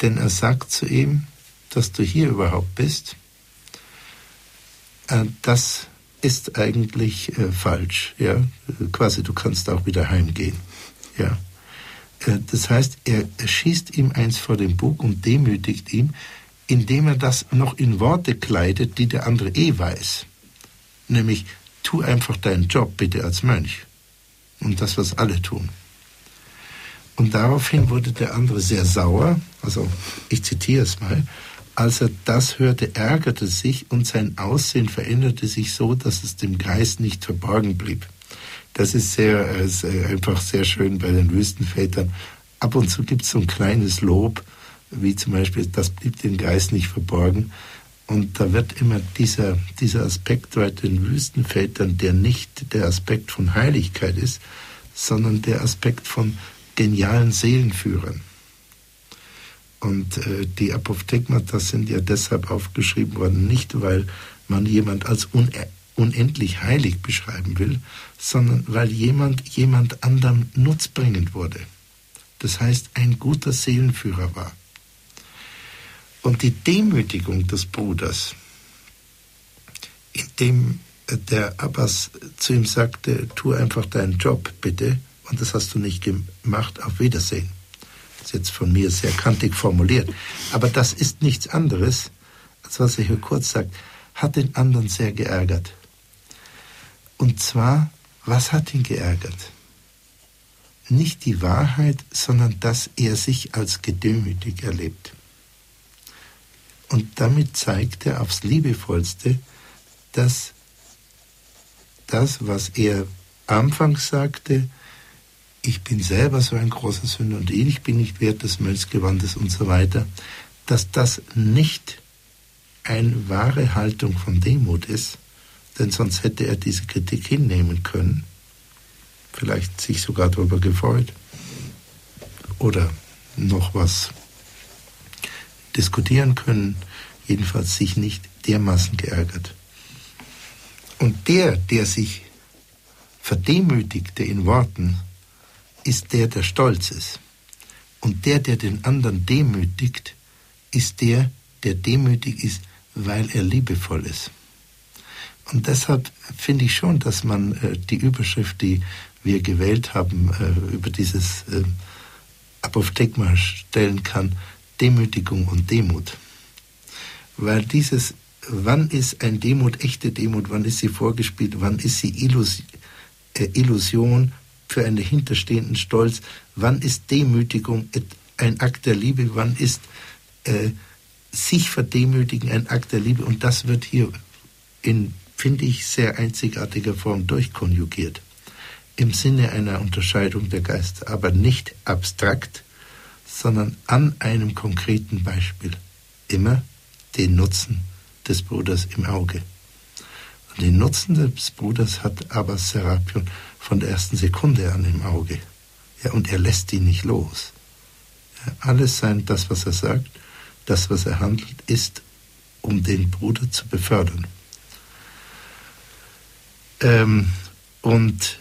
Denn er sagt zu ihm, dass du hier überhaupt bist, äh, das ist eigentlich äh, falsch. Ja? Quasi, du kannst auch wieder heimgehen. Ja? Äh, das heißt, er, schießt ihm eins vor den Bug und demütigt ihn, indem er das noch in Worte kleidet, die der andere eh weiß. Nämlich, tu einfach deinen Job bitte als Mönch. Und das, was alle tun. Und daraufhin wurde der andere sehr sauer, also ich zitiere es mal, als er das hörte, ärgerte sich und sein Aussehen veränderte sich so, dass es dem Geist nicht verborgen blieb. Das ist sehr, äh, einfach sehr schön bei den Wüstenvätern. Ab und zu gibt es so ein kleines Lob, wie zum Beispiel, das blieb dem Geist nicht verborgen. Und da wird immer dieser, dieser Aspekt bei den Wüstenvätern, der nicht der Aspekt von Heiligkeit ist, sondern der Aspekt von genialen Seelenführern. Und äh, die Apophthegmata sind ja deshalb aufgeschrieben worden, nicht weil man jemand als unendlich heilig beschreiben will, sondern weil jemand jemand anderem nutzbringend wurde. Das heißt, ein guter Seelenführer war. Und die Demütigung des Bruders, indem der Abbas zu ihm sagte, tu einfach deinen Job bitte, und das hast du nicht gemacht, auf Wiedersehen. Das ist jetzt von mir sehr kantig formuliert. Aber das ist nichts anderes, als was er hier kurz sagt, hat den anderen sehr geärgert. Und zwar, was hat ihn geärgert? Nicht die Wahrheit, sondern dass er sich als gedemütig erlebt. Und damit zeigt er aufs liebevollste, dass das, was er anfangs sagte, ich bin selber so ein großer Sünder und ich bin nicht wert des Mönchsgewandes und so weiter, dass das nicht eine wahre Haltung von Demut ist, denn sonst hätte er diese Kritik hinnehmen können, vielleicht sich sogar darüber gefreut oder noch was diskutieren können, jedenfalls sich nicht dermaßen geärgert. Und der, der sich verdemütigte in Worten, ist der, der stolz ist. Und der, der den anderen demütigt, ist der, der demütig ist, weil er liebevoll ist. Und deshalb finde ich schon, dass man äh, die Überschrift, die wir gewählt haben, äh, über dieses äh, Apophthegma stellen kann, Demütigung und Demut. Weil dieses, wann ist ein Demut echte Demut, wann ist sie vorgespielt, wann ist sie Illus äh, Illusion für einen dahinterstehenden Stolz, wann ist Demütigung ein Akt der Liebe, wann ist äh, sich verdemütigen ein Akt der Liebe und das wird hier in, finde ich, sehr einzigartiger Form durchkonjugiert. Im Sinne einer Unterscheidung der Geister, aber nicht abstrakt, sondern an einem konkreten Beispiel. Immer den Nutzen des Bruders im Auge. Und den Nutzen des Bruders hat aber Serapion von der ersten Sekunde an im Auge. Ja, und er lässt ihn nicht los. Ja, alles sein, das, was er sagt, das, was er handelt, ist, um den Bruder zu befördern. Ähm, und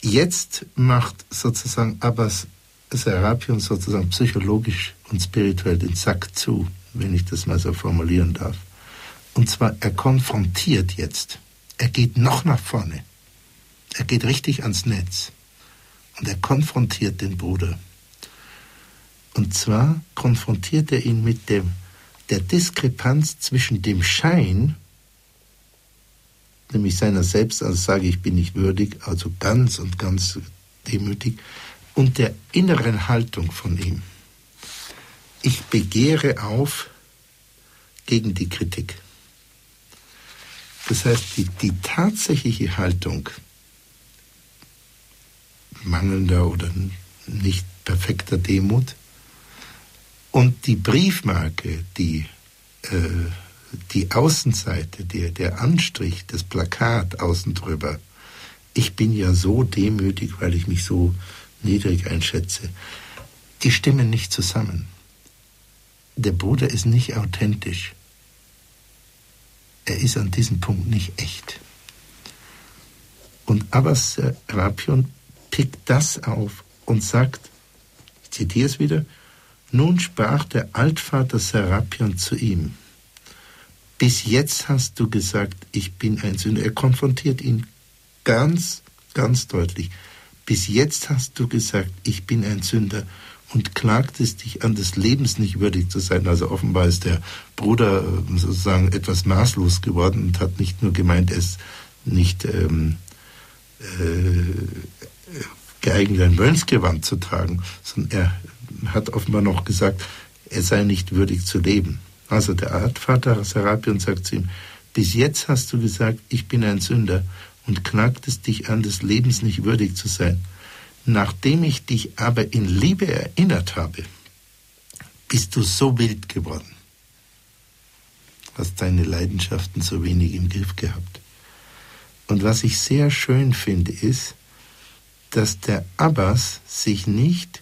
jetzt macht sozusagen Abbas Serapion sozusagen psychologisch und spirituell den Sack zu, wenn ich das mal so formulieren darf. Und zwar, er konfrontiert jetzt. Er geht noch nach vorne. Er geht richtig ans Netz. Und er konfrontiert den Bruder. Und zwar konfrontiert er ihn mit dem, der Diskrepanz zwischen dem Schein, nämlich seiner selbst, also sage ich bin nicht würdig, also ganz und ganz demütig, und der inneren Haltung von ihm. Ich begehre auf gegen die Kritik. Das heißt, die, die tatsächliche Haltung mangelnder oder nicht perfekter Demut und die Briefmarke, die, äh, die Außenseite, der, der Anstrich, das Plakat außen drüber, ich bin ja so demütig, weil ich mich so niedrig einschätze, die stimmen nicht zusammen. Der Bruder ist nicht authentisch. Er ist an diesem Punkt nicht echt. Und Abbas Rapion pickt das auf und sagt, ich zitiere es wieder, nun sprach der Altvater Serapion zu ihm, bis jetzt hast du gesagt, ich bin ein Sünder. Er konfrontiert ihn ganz, ganz deutlich. Bis jetzt hast du gesagt, ich bin ein Sünder und klagtest dich an, des Lebens nicht würdig zu sein. Also offenbar ist der Bruder äh, sozusagen etwas maßlos geworden und hat nicht nur gemeint, er ist nicht ähm, äh, geeignet, ein Mönchsgewand zu tragen, sondern er hat offenbar noch gesagt, er sei nicht würdig zu leben. Also der Artvater Serapion sagt zu ihm, bis jetzt hast du gesagt, ich bin ein Sünder und klagtest dich an, des Lebens nicht würdig zu sein. Nachdem ich dich aber in Liebe erinnert habe, bist du so wild geworden. Hast deine Leidenschaften so wenig im Griff gehabt. Und was ich sehr schön finde, ist, dass der Abbas sich nicht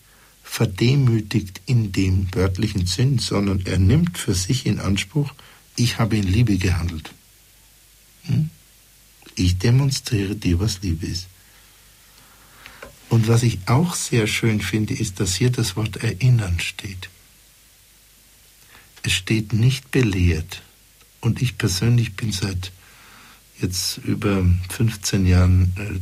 verdemütigt in dem wörtlichen Sinn, sondern er nimmt für sich in Anspruch, ich habe in Liebe gehandelt. Hm? Ich demonstriere dir, was Liebe ist. Und was ich auch sehr schön finde, ist, dass hier das Wort erinnern steht. Es steht nicht belehrt. Und ich persönlich bin seit jetzt über 15 Jahren äh,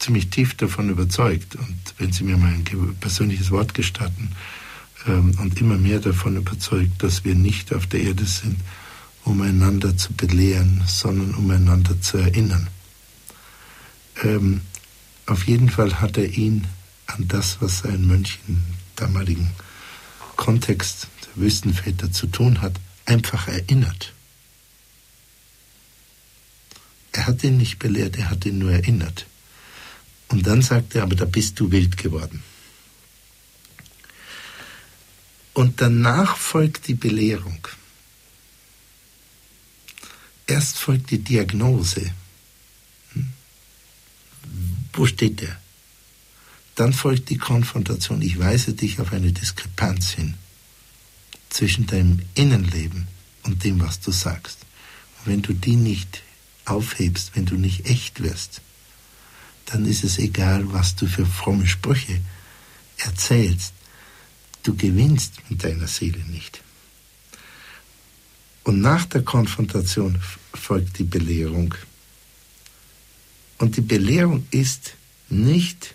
ziemlich tief davon überzeugt. Und wenn Sie mir mal ein persönliches Wort gestatten, ähm, und immer mehr davon überzeugt, dass wir nicht auf der Erde sind, um einander zu belehren, sondern um einander zu erinnern. Ähm, auf jeden Fall hat er ihn an das, was ein Mönch im damaligen Kontext der Wüstenväter zu tun hat, einfach erinnert. Er hat ihn nicht belehrt, er hat ihn nur erinnert. Und dann sagt er, aber da bist du wild geworden. Und danach folgt die Belehrung. Erst folgt die Diagnose. Hm? Wo steht der? Dann folgt die Konfrontation. Ich weise dich auf eine Diskrepanz hin zwischen deinem Innenleben und dem, was du sagst. Und wenn du die nicht aufhebst, wenn du nicht echt wirst, dann ist es egal, was du für fromme Sprüche erzählst. Du gewinnst mit deiner Seele nicht. Und nach der Konfrontation folgt die Belehrung. Und die Belehrung ist nicht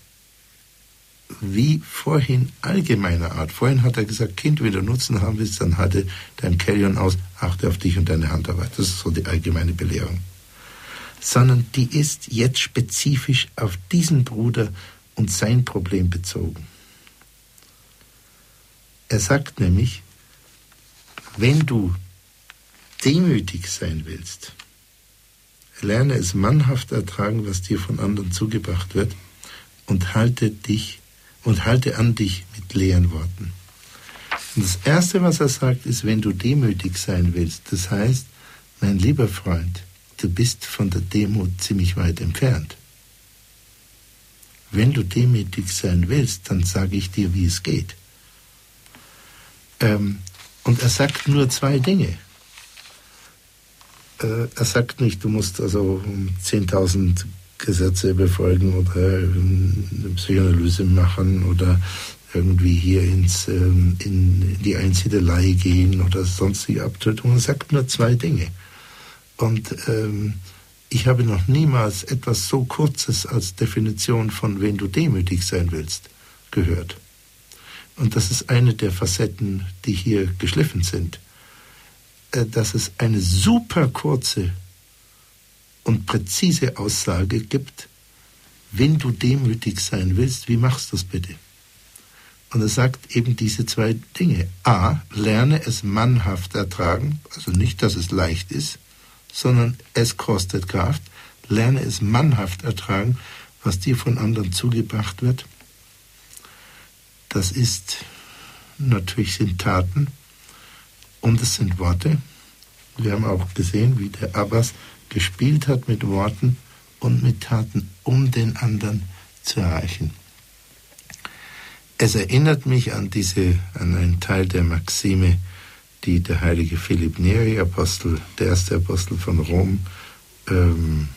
wie vorhin allgemeiner Art. Vorhin hat er gesagt, Kind, wenn du Nutzen haben willst, dann halte dein Carrion aus, achte auf dich und deine Handarbeit. Das ist so die allgemeine Belehrung sondern die ist jetzt spezifisch auf diesen Bruder und sein Problem bezogen. Er sagt nämlich, wenn du demütig sein willst, lerne es mannhaft ertragen, was dir von anderen zugebracht wird, und halte dich und halte an dich mit leeren Worten. Und das erste, was er sagt, ist, wenn du demütig sein willst, das heißt, mein lieber Freund, du bist von der Demut ziemlich weit entfernt. Wenn du demütig sein willst, dann sage ich dir, wie es geht. Ähm, und er sagt nur zwei Dinge. Äh, er sagt nicht, du musst also 10.000 Gesetze befolgen oder eine Psychoanalyse machen oder irgendwie hier ins, ähm, in die Einsiedelei gehen oder sonstige Abtötungen. Er sagt nur zwei Dinge. Und ähm, ich habe noch niemals etwas so Kurzes als Definition von, wen du demütig sein willst, gehört. Und das ist eine der Facetten, die hier geschliffen sind, äh, dass es eine super kurze und präzise Aussage gibt, wenn du demütig sein willst, wie machst du es bitte? Und er sagt eben diese zwei Dinge. A, lerne es mannhaft ertragen, also nicht, dass es leicht ist, sondern es kostet Kraft. Lerne es mannhaft ertragen, was dir von anderen zugebracht wird. Das ist natürlich sind Taten und es sind Worte. Wir haben auch gesehen, wie der Abbas gespielt hat mit Worten und mit Taten, um den anderen zu erreichen. Es erinnert mich an diese, an einen Teil der Maxime, die der heilige Philipp Neri, Apostel, der erste Apostel von Rom, ähm,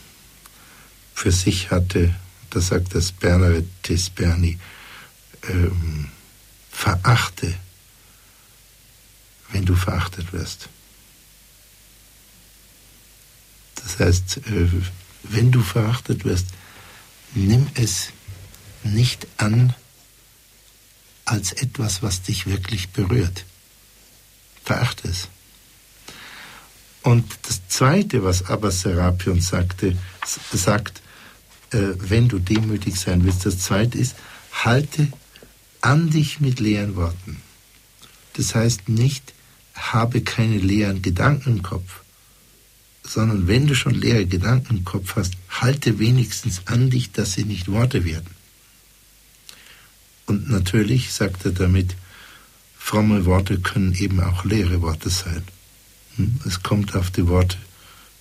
für sich hatte. Da sagt das Bernard Tesperni, ähm, verachte, wenn du verachtet wirst. Das heißt, äh, wenn du verachtet wirst, nimm es nicht an als etwas, was dich wirklich berührt. Verachte es. Und das Zweite, was Abbas Serapion sagte, sagt, äh, wenn du demütig sein willst, das Zweite ist, halte an dich mit leeren Worten. Das heißt nicht, habe keine leeren Gedanken im Kopf, sondern wenn du schon leere Gedanken im Kopf hast, halte wenigstens an dich, dass sie nicht Worte werden. Und natürlich sagt er damit, fromme Worte können eben auch leere Worte sein. Hm? Es kommt auf die Worte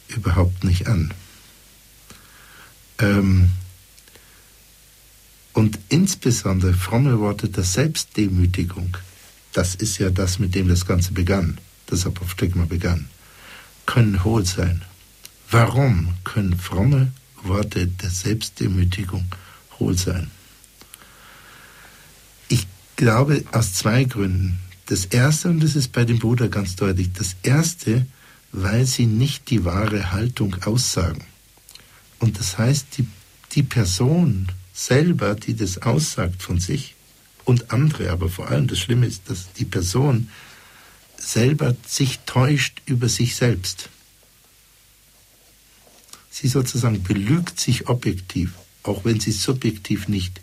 überhaupt nicht an. Ähm, und insbesondere fromme Worte der Selbstdemütigung, das ist ja das, mit dem das Ganze begann, das Apophthegma begann, können hohl sein. Warum können fromme Worte der Selbstdemütigung hohl sein? Glaube aus zwei Gründen. Das erste, und das ist bei dem Bruder ganz deutlich, das erste, weil sie nicht die wahre Haltung aussagen. Und das heißt, die, die Person, selber, die das aussagt von sich und andere, aber vor allem das Schlimme ist, dass die Person selber sich täuscht über sich selbst. Sie sozusagen belügt sich objektiv, auch wenn sie subjektiv nicht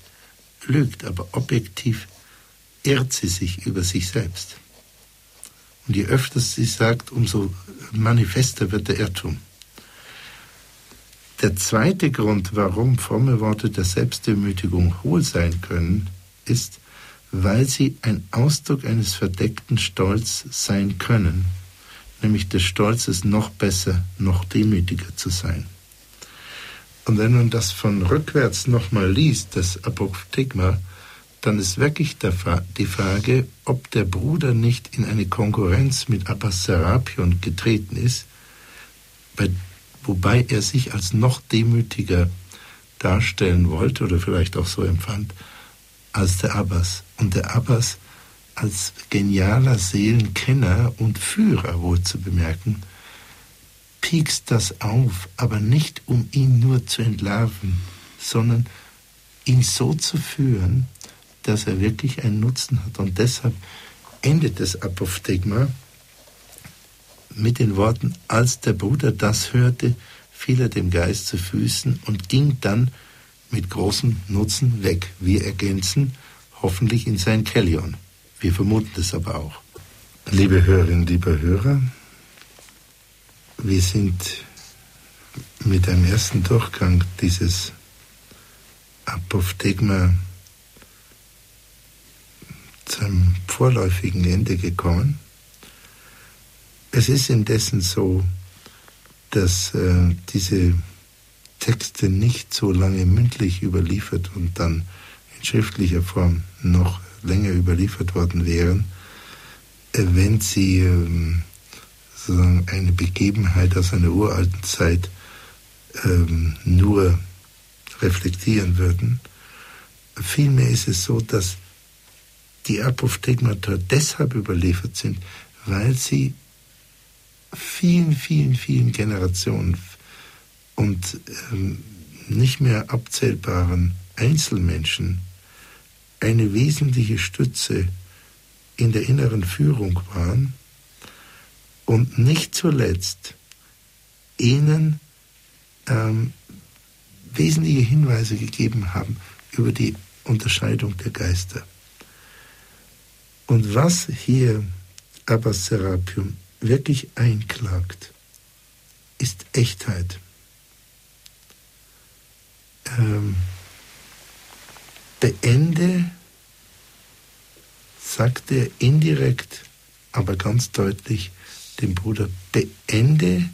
lügt, aber objektiv irrt sie sich über sich selbst. Und je öfter sie sagt, umso manifester wird der Irrtum. Der zweite Grund, warum fromme Worte der Selbstdemütigung hohl sein können, ist, weil sie ein Ausdruck eines verdeckten Stolz sein können, nämlich des Stolzes noch besser, noch demütiger zu sein. Und wenn man das von rückwärts nochmal liest, das Apophthegma, dann ist wirklich die Frage, ob der Bruder nicht in eine Konkurrenz mit Abbas Serapion getreten ist, bei wobei er sich als noch demütiger darstellen wollte oder vielleicht auch so empfand als der Abbas. Und der Abbas als genialer Seelenkenner und Führer wohl zu bemerken, piekst das auf, aber nicht um ihn nur zu entlarven, sondern ihn so zu führen, dass er wirklich einen Nutzen hat. Und deshalb endet das Apophthegma mit den Worten, als der Bruder das hörte, fiel er dem Geist zu Füßen und ging dann mit großem Nutzen weg. Wir ergänzen hoffentlich in sein Kellion. Wir vermuten das aber auch. Liebe Hörerinnen, liebe Hörer, wir sind mit einem ersten Durchgang dieses Apophthegma zu einem vorläufigen Ende gekommen. Es ist indessen so, dass äh, diese Texte nicht so lange mündlich überliefert und dann in schriftlicher Form noch länger überliefert worden wären, äh, wenn sie ähm, sozusagen eine Begebenheit aus einer uralten Zeit ähm, nur reflektieren würden. Vielmehr ist es so, dass die Apophthegmata deshalb überliefert sind, weil sie vielen, vielen, vielen Generationen und ähm, nicht mehr abzählbaren Einzelmenschen eine wesentliche Stütze in der inneren Führung waren und nicht zuletzt ihnen ähm, wesentliche Hinweise gegeben haben über die Unterscheidung der Geister. Und was hier Abbas Serapium wirklich einklagt, ist Echtheit. Ähm, beende, sagt er indirekt, aber ganz deutlich dem Bruder, beende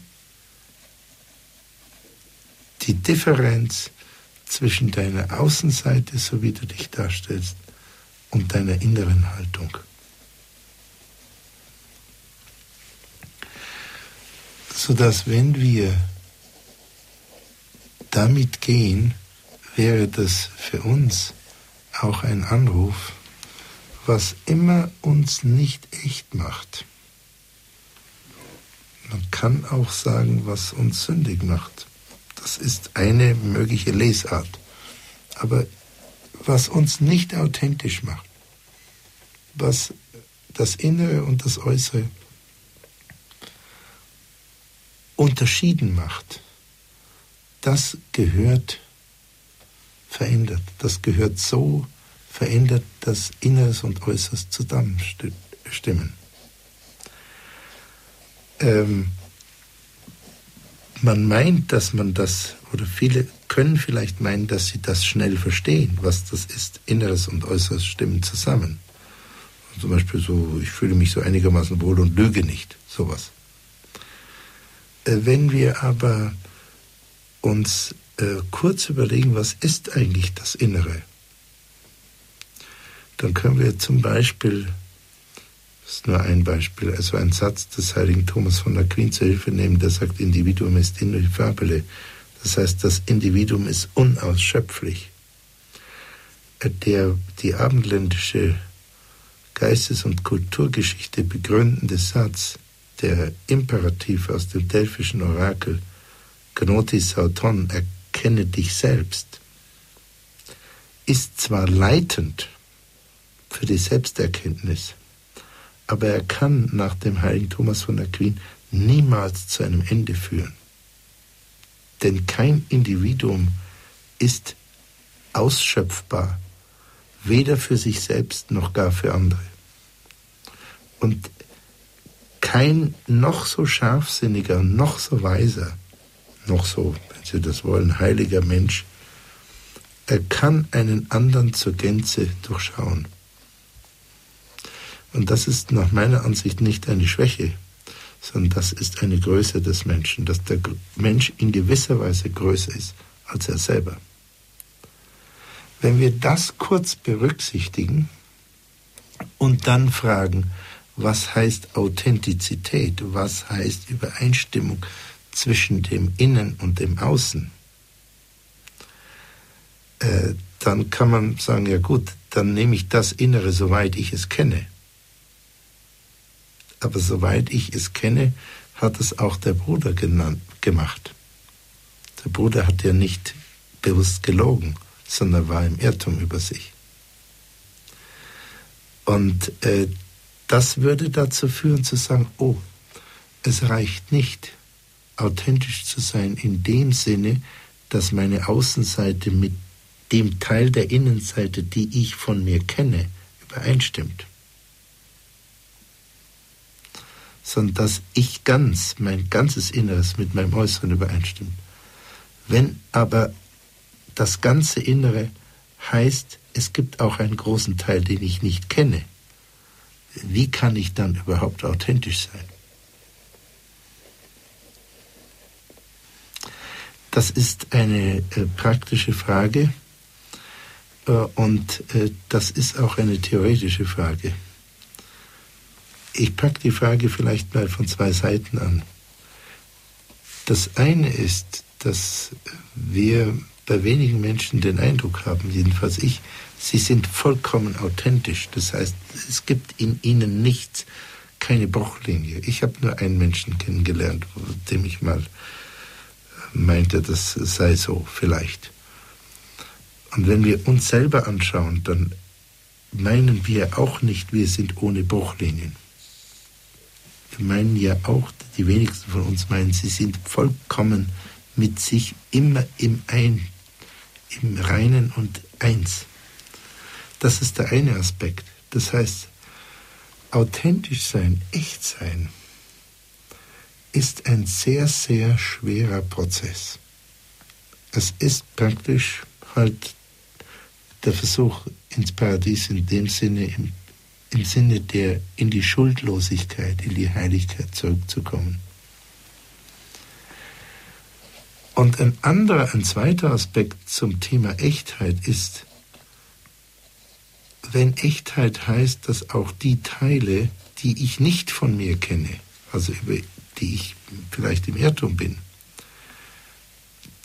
die Differenz zwischen deiner Außenseite, so wie du dich darstellst, und deiner inneren Haltung. sodass wenn wir damit gehen, wäre das für uns auch ein Anruf, was immer uns nicht echt macht, Man kann auch sagen, was uns sündig macht. Das ist eine mögliche Lesart. Aber was uns nicht authentisch macht, was das Innere und das Äußere unterschieden macht, das gehört verändert. Das gehört so verändert, dass Inneres und Äußeres zusammenstimmen. Ähm, man meint, dass man das, oder viele können vielleicht meinen, dass sie das schnell verstehen, was das ist. Inneres und Äußeres stimmen zusammen. Zum Beispiel so, ich fühle mich so einigermaßen wohl und lüge nicht, sowas. Äh, wenn wir aber uns äh, kurz überlegen, was ist eigentlich das Innere, dann können wir zum Beispiel, das ist nur ein Beispiel, also ein Satz des heiligen Thomas von Aquin zur Hilfe nehmen, der sagt, Individuum ist ineffabile. Das heißt, das Individuum ist unausschöpflich. Der, die abendländische Geistes- und Kulturgeschichte begründende Satz, der Imperativ aus dem delphischen Orakel, Gnotis Sauton, erkenne dich selbst, ist zwar leitend für die Selbsterkenntnis, aber er kann nach dem heiligen Thomas von Aquin niemals zu einem Ende führen. Denn kein Individuum ist ausschöpfbar, weder für sich selbst noch gar für andere. Und kein noch so scharfsinniger, noch so weiser, noch so, wenn Sie das wollen, heiliger Mensch, er kann einen anderen zur Gänze durchschauen. Und das ist nach meiner Ansicht nicht eine Schwäche, sondern das ist eine Größe des Menschen, dass der Mensch in gewisser Weise größer ist als er selber. Wenn wir das kurz berücksichtigen und dann fragen, was heißt Authentizität, was heißt Übereinstimmung zwischen dem Innen und dem Außen, äh, dann kann man sagen, ja gut, dann nehme ich das Innere, soweit ich es kenne. Aber soweit ich es kenne, hat es auch der Bruder genannt, gemacht. Der Bruder hat ja nicht bewusst gelogen, sondern war im Irrtum über sich. Und äh, das würde dazu führen zu sagen, oh, es reicht nicht, authentisch zu sein in dem Sinne, dass meine Außenseite mit dem Teil der Innenseite, die ich von mir kenne, übereinstimmt. Sondern dass ich ganz, mein ganzes Inneres mit meinem Äußeren übereinstimmt. Wenn aber das ganze Innere heißt, es gibt auch einen großen Teil, den ich nicht kenne, wie kann ich dann überhaupt authentisch sein? Das ist eine äh, praktische Frage äh, und äh, das ist auch eine theoretische Frage. Ich packe die Frage vielleicht mal von zwei Seiten an. Das eine ist, dass wir bei wenigen Menschen den Eindruck haben, jedenfalls ich, Sie sind vollkommen authentisch. Das heißt, es gibt in ihnen nichts, keine Bruchlinie. Ich habe nur einen Menschen kennengelernt, dem ich mal meinte, das sei so vielleicht. Und wenn wir uns selber anschauen, dann meinen wir auch nicht, wir sind ohne Bruchlinien. Meinen ja auch, die wenigsten von uns meinen, sie sind vollkommen mit sich immer im Ein, im Reinen und Eins. Das ist der eine Aspekt. Das heißt, authentisch sein, echt sein, ist ein sehr, sehr schwerer Prozess. Es ist praktisch halt der Versuch ins Paradies in dem Sinne, im, im Sinne der in die Schuldlosigkeit, in die Heiligkeit zurückzukommen. Und ein anderer, ein zweiter Aspekt zum Thema Echtheit ist, wenn Echtheit heißt, dass auch die Teile, die ich nicht von mir kenne, also über die ich vielleicht im Irrtum bin,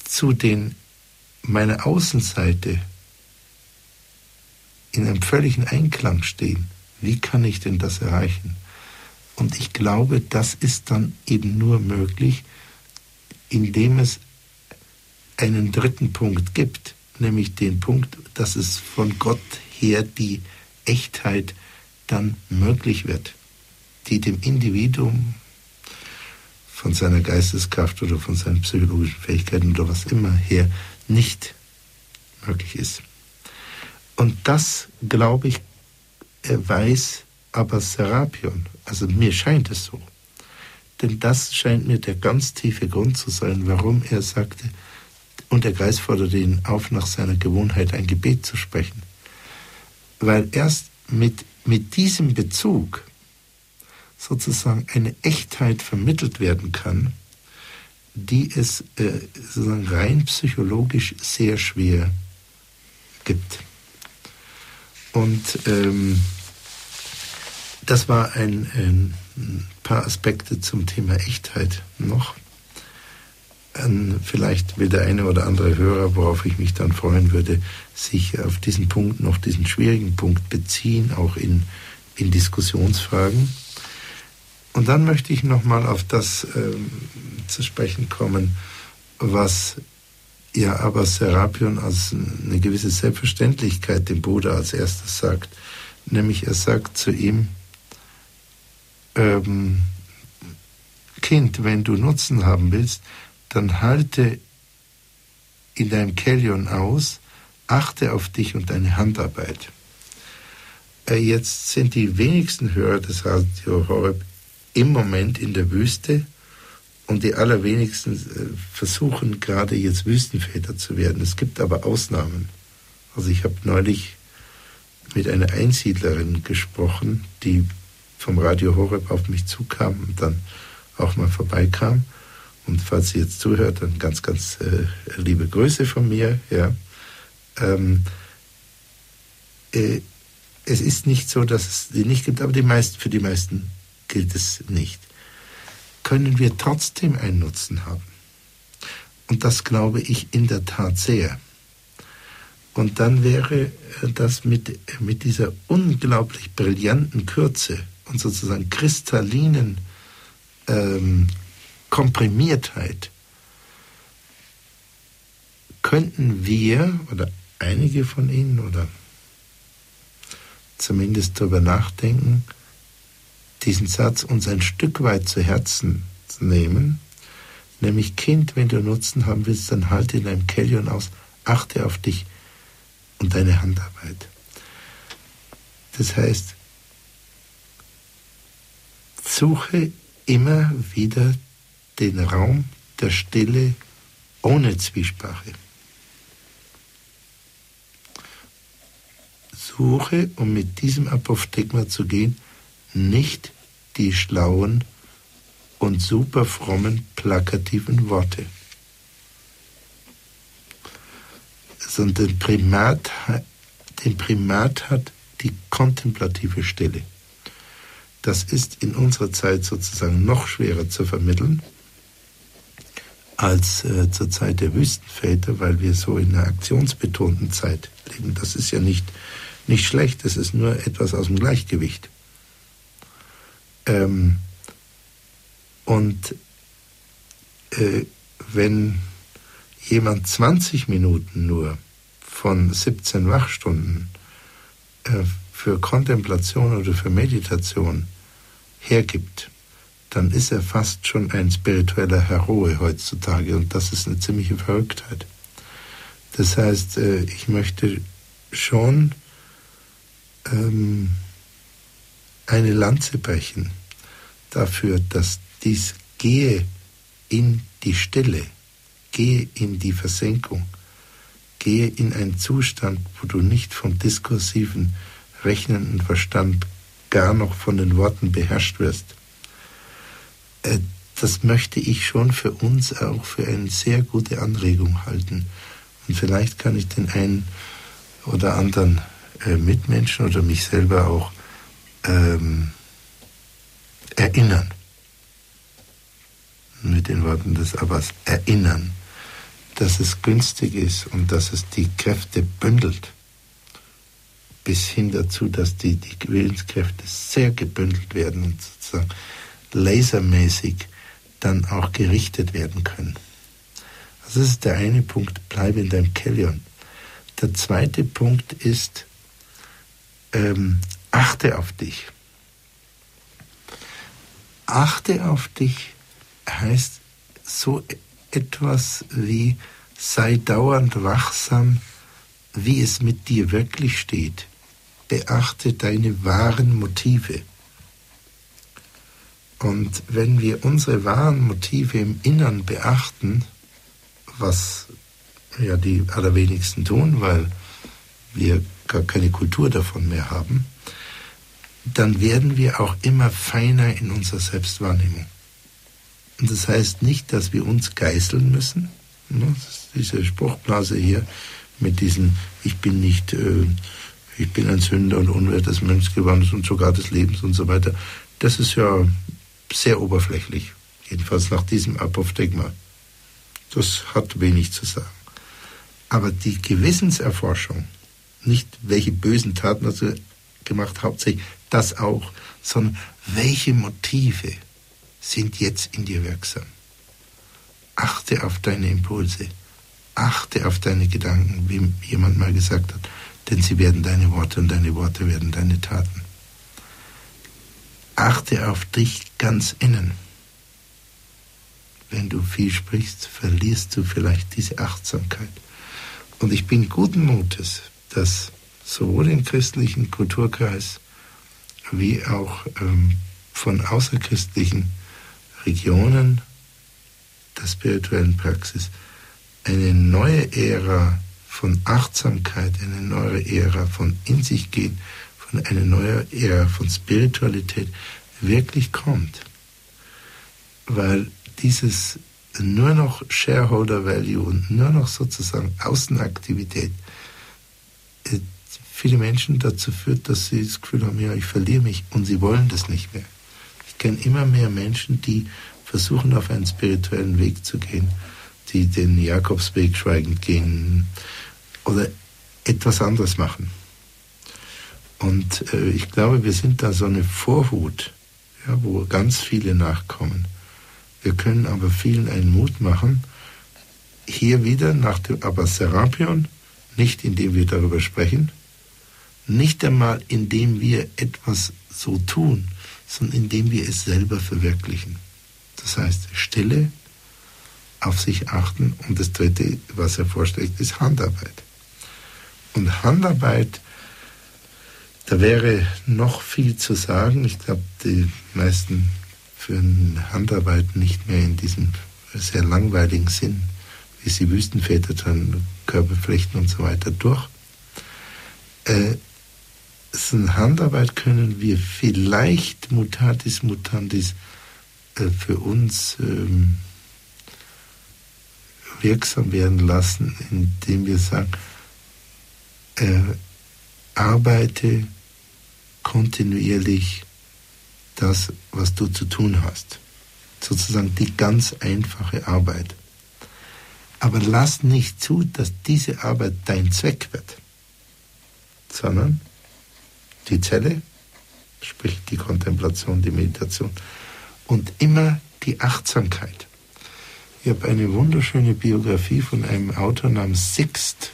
zu den meiner Außenseite in einem völligen Einklang stehen, wie kann ich denn das erreichen? Und ich glaube, das ist dann eben nur möglich, indem es einen dritten Punkt gibt, nämlich den Punkt, dass es von Gott her die Echtheit dann möglich wird, die dem Individuum von seiner Geisteskraft oder von seinen psychologischen Fähigkeiten oder was immer her nicht möglich ist. Und das, glaube ich, weiß aber Serapion. Also mir scheint es so. Denn das scheint mir der ganz tiefe Grund zu sein, warum er sagte, und der Geist forderte ihn auf, nach seiner Gewohnheit ein Gebet zu sprechen. Weil erst mit, mit diesem Bezug sozusagen eine Echtheit vermittelt werden kann, die es äh, sozusagen rein psychologisch sehr schwer gibt. Und ähm, das war ein, ein, paar Aspekte zum Thema Echtheit noch. Vielleicht will der eine oder andere Hörer, worauf ich mich dann freuen würde, sich auf diesen Punkt, noch diesen schwierigen Punkt beziehen, auch in, in Diskussionsfragen. Und dann möchte ich nochmal auf das ähm, zu sprechen kommen, was ja aber Serapion als eine gewisse Selbstverständlichkeit dem Bruder als erstes sagt. Nämlich er sagt zu ihm, ähm, Kind, wenn du Nutzen haben willst, dann halte in deinem Kellion aus, achte auf dich und deine Handarbeit. Äh, jetzt sind die wenigsten Hörer des Radio Horeb im Moment in der Wüste und die allerwenigsten äh, versuchen gerade jetzt Wüstenväter zu werden. Es gibt aber Ausnahmen. Also ich habe neulich mit einer Einsiedlerin gesprochen, die vom Radio Horeb auf mich zukam und dann auch mal vorbeikam. Und falls sie jetzt zuhört, dann ganz, ganz äh, liebe Grüße von mir. Ja. Ähm, äh, es ist nicht so, dass es die nicht gibt, aber die meisten, für die meisten gilt es nicht, können wir trotzdem einen Nutzen haben. Und das glaube ich in der Tat sehr. Und dann wäre das mit, mit dieser unglaublich brillanten Kürze und sozusagen kristallinen ähm, Komprimiertheit, könnten wir oder einige von Ihnen oder zumindest darüber nachdenken, diesen Satz uns ein Stück weit zu Herzen nehmen, nämlich Kind, wenn du Nutzen haben willst, dann halte in deinem Kellion aus, achte auf dich und deine Handarbeit. Das heißt, suche immer wieder den Raum der Stille ohne Zwiesprache. Suche, um mit diesem Apophthegma zu gehen, nicht die schlauen und super frommen, plakativen Worte, sondern Primat, den Primat hat die kontemplative Stille. Das ist in unserer Zeit sozusagen noch schwerer zu vermitteln als äh, zur Zeit der Wüstenväter, weil wir so in einer aktionsbetonten Zeit leben. Das ist ja nicht, nicht schlecht, das ist nur etwas aus dem Gleichgewicht. Ähm, und äh, wenn jemand 20 Minuten nur von 17 Wachstunden äh, für Kontemplation oder für Meditation hergibt, dann ist er fast schon ein spiritueller Heroe heutzutage und das ist eine ziemliche Verrücktheit. Das heißt, äh, ich möchte schon ähm, eine Lanze brechen dafür, dass dies gehe in die Stille, gehe in die Versenkung, gehe in einen Zustand, wo du nicht vom diskursiven, rechnenden Verstand gar noch von den Worten beherrscht wirst. Äh, das möchte ich schon für uns auch für eine sehr gute Anregung halten. Und vielleicht kann ich den einen oder anderen äh, Mitmenschen oder mich selber auch ähm, erinnern. Mit den Worten des Abbas, erinnern, dass es günstig ist und dass es die Kräfte bündelt, bis hin dazu, dass die, die Willenskräfte sehr gebündelt werden und sozusagen lasermäßig dann auch gerichtet werden können. Also das ist der eine Punkt, bleibe in deinem Kellion. Der zweite Punkt ist, ähm, achte auf dich. Achte auf dich heißt so etwas wie sei dauernd wachsam, wie es mit dir wirklich steht. Beachte deine wahren Motive. Und wenn wir unsere wahren Motive im Innern beachten, was ja die allerwenigsten tun, weil wir gar keine Kultur davon mehr haben, dann werden wir auch immer feiner in unserer Selbstwahrnehmung. Und das heißt nicht, dass wir uns geißeln müssen. Ne? diese Spruchblase hier mit diesem Ich bin nicht, äh, ich bin ein Sünder und unwert des Menschgewandes und sogar des Lebens und so weiter. Das ist ja sehr oberflächlich. Jedenfalls nach diesem Apophthegma. Das hat wenig zu sagen. Aber die Gewissenserforschung, nicht welche bösen Taten hast du gemacht, hauptsächlich das auch, sondern welche Motive sind jetzt in dir wirksam. Achte auf deine Impulse, achte auf deine Gedanken, wie jemand mal gesagt hat, denn sie werden deine Worte und deine Worte werden deine Taten. Achte auf dich ganz innen. Wenn du viel sprichst, verlierst du vielleicht diese Achtsamkeit. Und ich bin guten Mutes, dass sowohl im christlichen Kulturkreis wie auch ähm, von außerchristlichen Regionen der spirituellen Praxis eine neue Ära von Achtsamkeit, eine neue Ära von in sich gehen, von einer neuen Ära von Spiritualität wirklich kommt. Weil dieses nur noch Shareholder Value und nur noch sozusagen Außenaktivität äh, viele Menschen dazu führt, dass sie das Gefühl haben, ja, ich verliere mich und sie wollen das nicht mehr. Ich kenne immer mehr Menschen, die versuchen, auf einen spirituellen Weg zu gehen, die den Jakobsweg schweigend gehen oder etwas anderes machen. Und äh, ich glaube, wir sind da so eine Vorhut, ja, wo ganz viele nachkommen. Wir können aber vielen einen Mut machen, hier wieder nach dem Abbas-Serapion, nicht indem wir darüber sprechen, nicht einmal indem wir etwas so tun, sondern indem wir es selber verwirklichen. Das heißt, Stille, auf sich achten und das Dritte, was er vorschlägt, ist Handarbeit. Und Handarbeit, da wäre noch viel zu sagen. Ich glaube, die meisten führen Handarbeit nicht mehr in diesem sehr langweiligen Sinn, wie sie Wüstenväter dann Körperflechten und so weiter durch. Äh, Handarbeit können wir vielleicht mutatis mutandis äh, für uns ähm, wirksam werden lassen, indem wir sagen, äh, arbeite kontinuierlich das, was du zu tun hast. Sozusagen die ganz einfache Arbeit. Aber lass nicht zu, dass diese Arbeit dein Zweck wird, sondern die Zelle, sprich die Kontemplation, die Meditation und immer die Achtsamkeit. Ich habe eine wunderschöne Biografie von einem Autor namens Sixt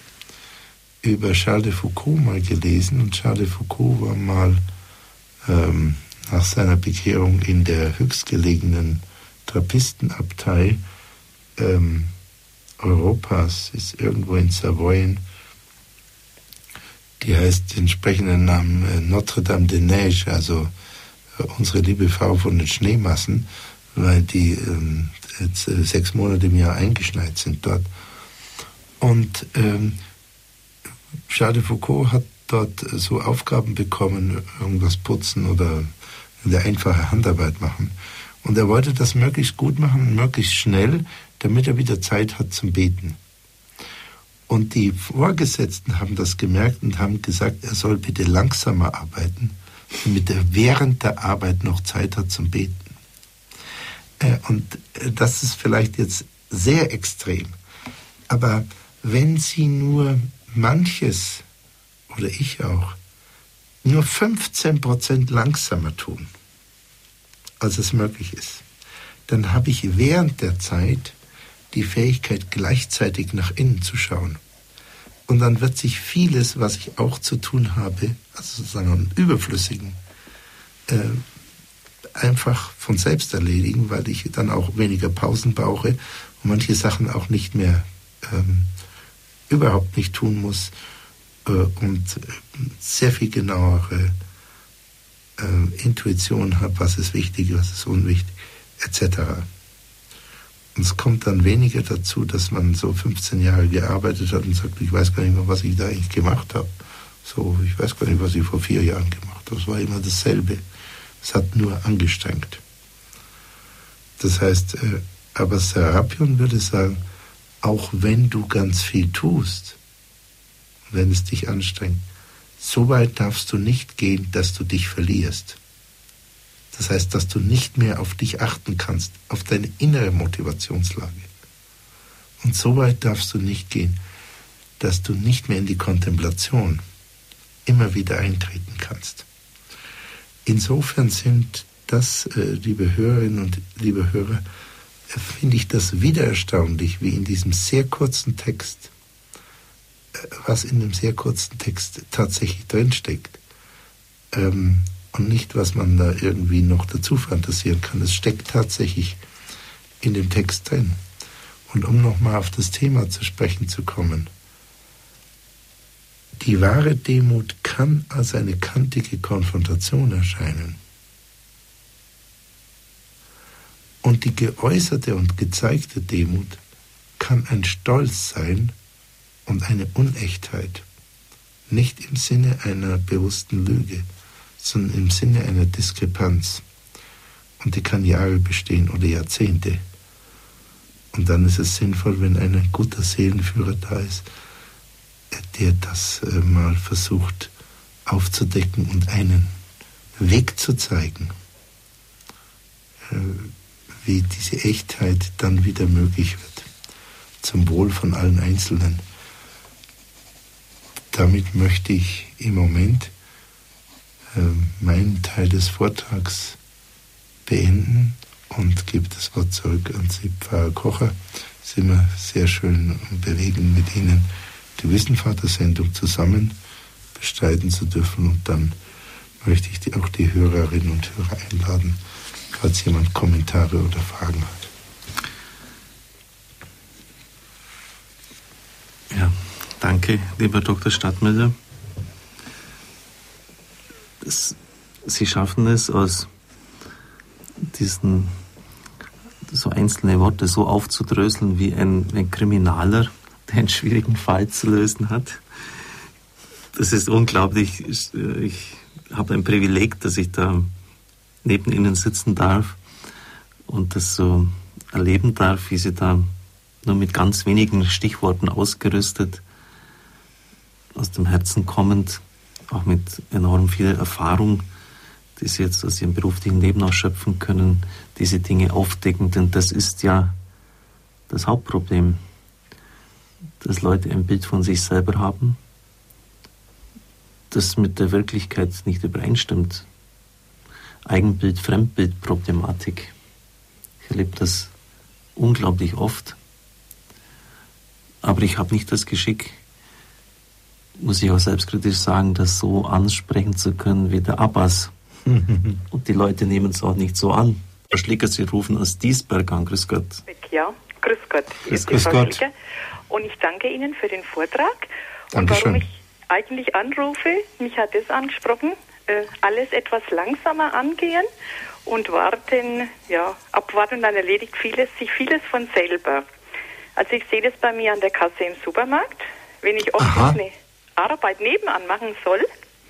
über Charles de Foucault mal gelesen. Und Charles de Foucault war mal ähm, nach seiner Bekehrung in der höchstgelegenen Trappistenabtei ähm, Europas, ist irgendwo in Savoyen, die heißt den entsprechenden Namen äh, Notre Dame de Neige, also äh, unsere liebe Frau von den Schneemassen, weil die ähm, jetzt äh, sechs Monate im Jahr eingeschneit sind dort. Und ähm, Charles de Foucault hat dort so Aufgaben bekommen, irgendwas putzen oder eine einfache Handarbeit machen. Und er wollte das möglichst gut machen, möglichst schnell, damit er wieder Zeit hat zum Beten. Und die Vorgesetzten haben das gemerkt und haben gesagt, er soll bitte langsamer arbeiten, damit er während der Arbeit noch Zeit hat zum Beten. Äh, und äh, das ist vielleicht jetzt sehr extrem. Aber wenn Sie nur manches, oder ich auch, nur 15% langsamer tun, als es möglich ist, dann habe ich während der Zeit die Fähigkeit, gleichzeitig nach innen zu schauen. Und dann wird sich vieles, was ich auch zu tun habe, also sozusagen an Überflüssigen, äh, einfach von selbst erledigen, weil ich dann auch weniger Pausen brauche und manche Sachen auch nicht mehr ähm, überhaupt nicht tun muss äh, und sehr viel genauere äh, Intuition habe, was ist wichtig, was ist unwichtig, etc. Und es kommt dann weniger dazu, dass man so 15 Jahre gearbeitet hat und sagt, ich weiß gar nicht mehr, was ich da eigentlich gemacht habe. So, ich weiß gar nicht, was ich vor vier Jahren gemacht habe. Es war immer dasselbe. Es hat nur angestrengt. Das heißt, äh, aber Serapion würde sagen, auch wenn du ganz viel tust, wenn es dich anstrengt, so weit darfst du nicht gehen, dass du dich verlierst. Das heißt, dass du nicht mehr auf dich achten kannst, auf deine innere Motivationslage. Und so weit darfst du nicht gehen, dass du nicht mehr in die Kontemplation immer wieder eintreten kannst. Insofern sind das, äh, liebe Hörerinnen und liebe Hörer, finde ich das wieder erstaunlich, wie in diesem sehr kurzen Text, äh, was in dem sehr kurzen Text tatsächlich drinsteckt. Ähm, und nicht, was man da irgendwie noch dazu fantasieren kann. Es steckt tatsächlich in dem Text drin. Und um nochmal auf das Thema zu sprechen zu kommen, die wahre Demut kann als eine kantige Konfrontation erscheinen. Und die geäußerte und gezeigte Demut kann ein Stolz sein und eine Unechtheit, nicht im Sinne einer bewussten Lüge, sondern im Sinne einer Diskrepanz. Und die kann Jahre bestehen oder Jahrzehnte. Und dann ist es sinnvoll, wenn ein guter Seelenführer da ist, der das äh, mal versucht aufzudecken und einen Weg zu zeigen, äh, wie diese Echtheit dann wieder möglich wird, zum Wohl von allen Einzelnen. Damit möchte ich im Moment ähm, meinen Teil des Vortrags beenden und gebe das Wort zurück an Sie, Pfarrer Kocher. Es ist immer sehr schön und bewegend mit Ihnen die Wissenvater-Sendung zusammen bestreiten zu dürfen. Und dann möchte ich auch die Hörerinnen und Hörer einladen, falls jemand Kommentare oder Fragen hat. Ja, danke, lieber Dr. Stadtmüller. Sie schaffen es aus diesen so einzelne Worte so aufzudröseln wie ein, ein Kriminaler, der einen schwierigen Fall zu lösen hat. Das ist unglaublich. Ich, ich habe ein Privileg, dass ich da neben Ihnen sitzen darf und das so erleben darf, wie Sie da nur mit ganz wenigen Stichworten ausgerüstet, aus dem Herzen kommend, auch mit enorm viel Erfahrung, die Sie jetzt aus Ihrem beruflichen Leben ausschöpfen können, diese Dinge aufdecken, denn das ist ja das Hauptproblem, dass Leute ein Bild von sich selber haben, das mit der Wirklichkeit nicht übereinstimmt. Eigenbild, Fremdbild-Problematik. Ich erlebe das unglaublich oft. Aber ich habe nicht das Geschick, muss ich auch selbstkritisch sagen, das so ansprechen zu können wie der Abbas. Und die Leute nehmen es auch nicht so an. Herr Schlicker, Sie rufen aus Diesberg an. Grüß Gott. Ja, grüß Gott. Grüß, grüß Gott. Und ich danke Ihnen für den Vortrag. Dankeschön. Und warum ich eigentlich anrufe, mich hat es angesprochen, alles etwas langsamer angehen und warten, ja, abwarten, dann erledigt vieles, sich vieles von selber. Also ich sehe das bei mir an der Kasse im Supermarkt. Wenn ich oft eine Arbeit nebenan machen soll,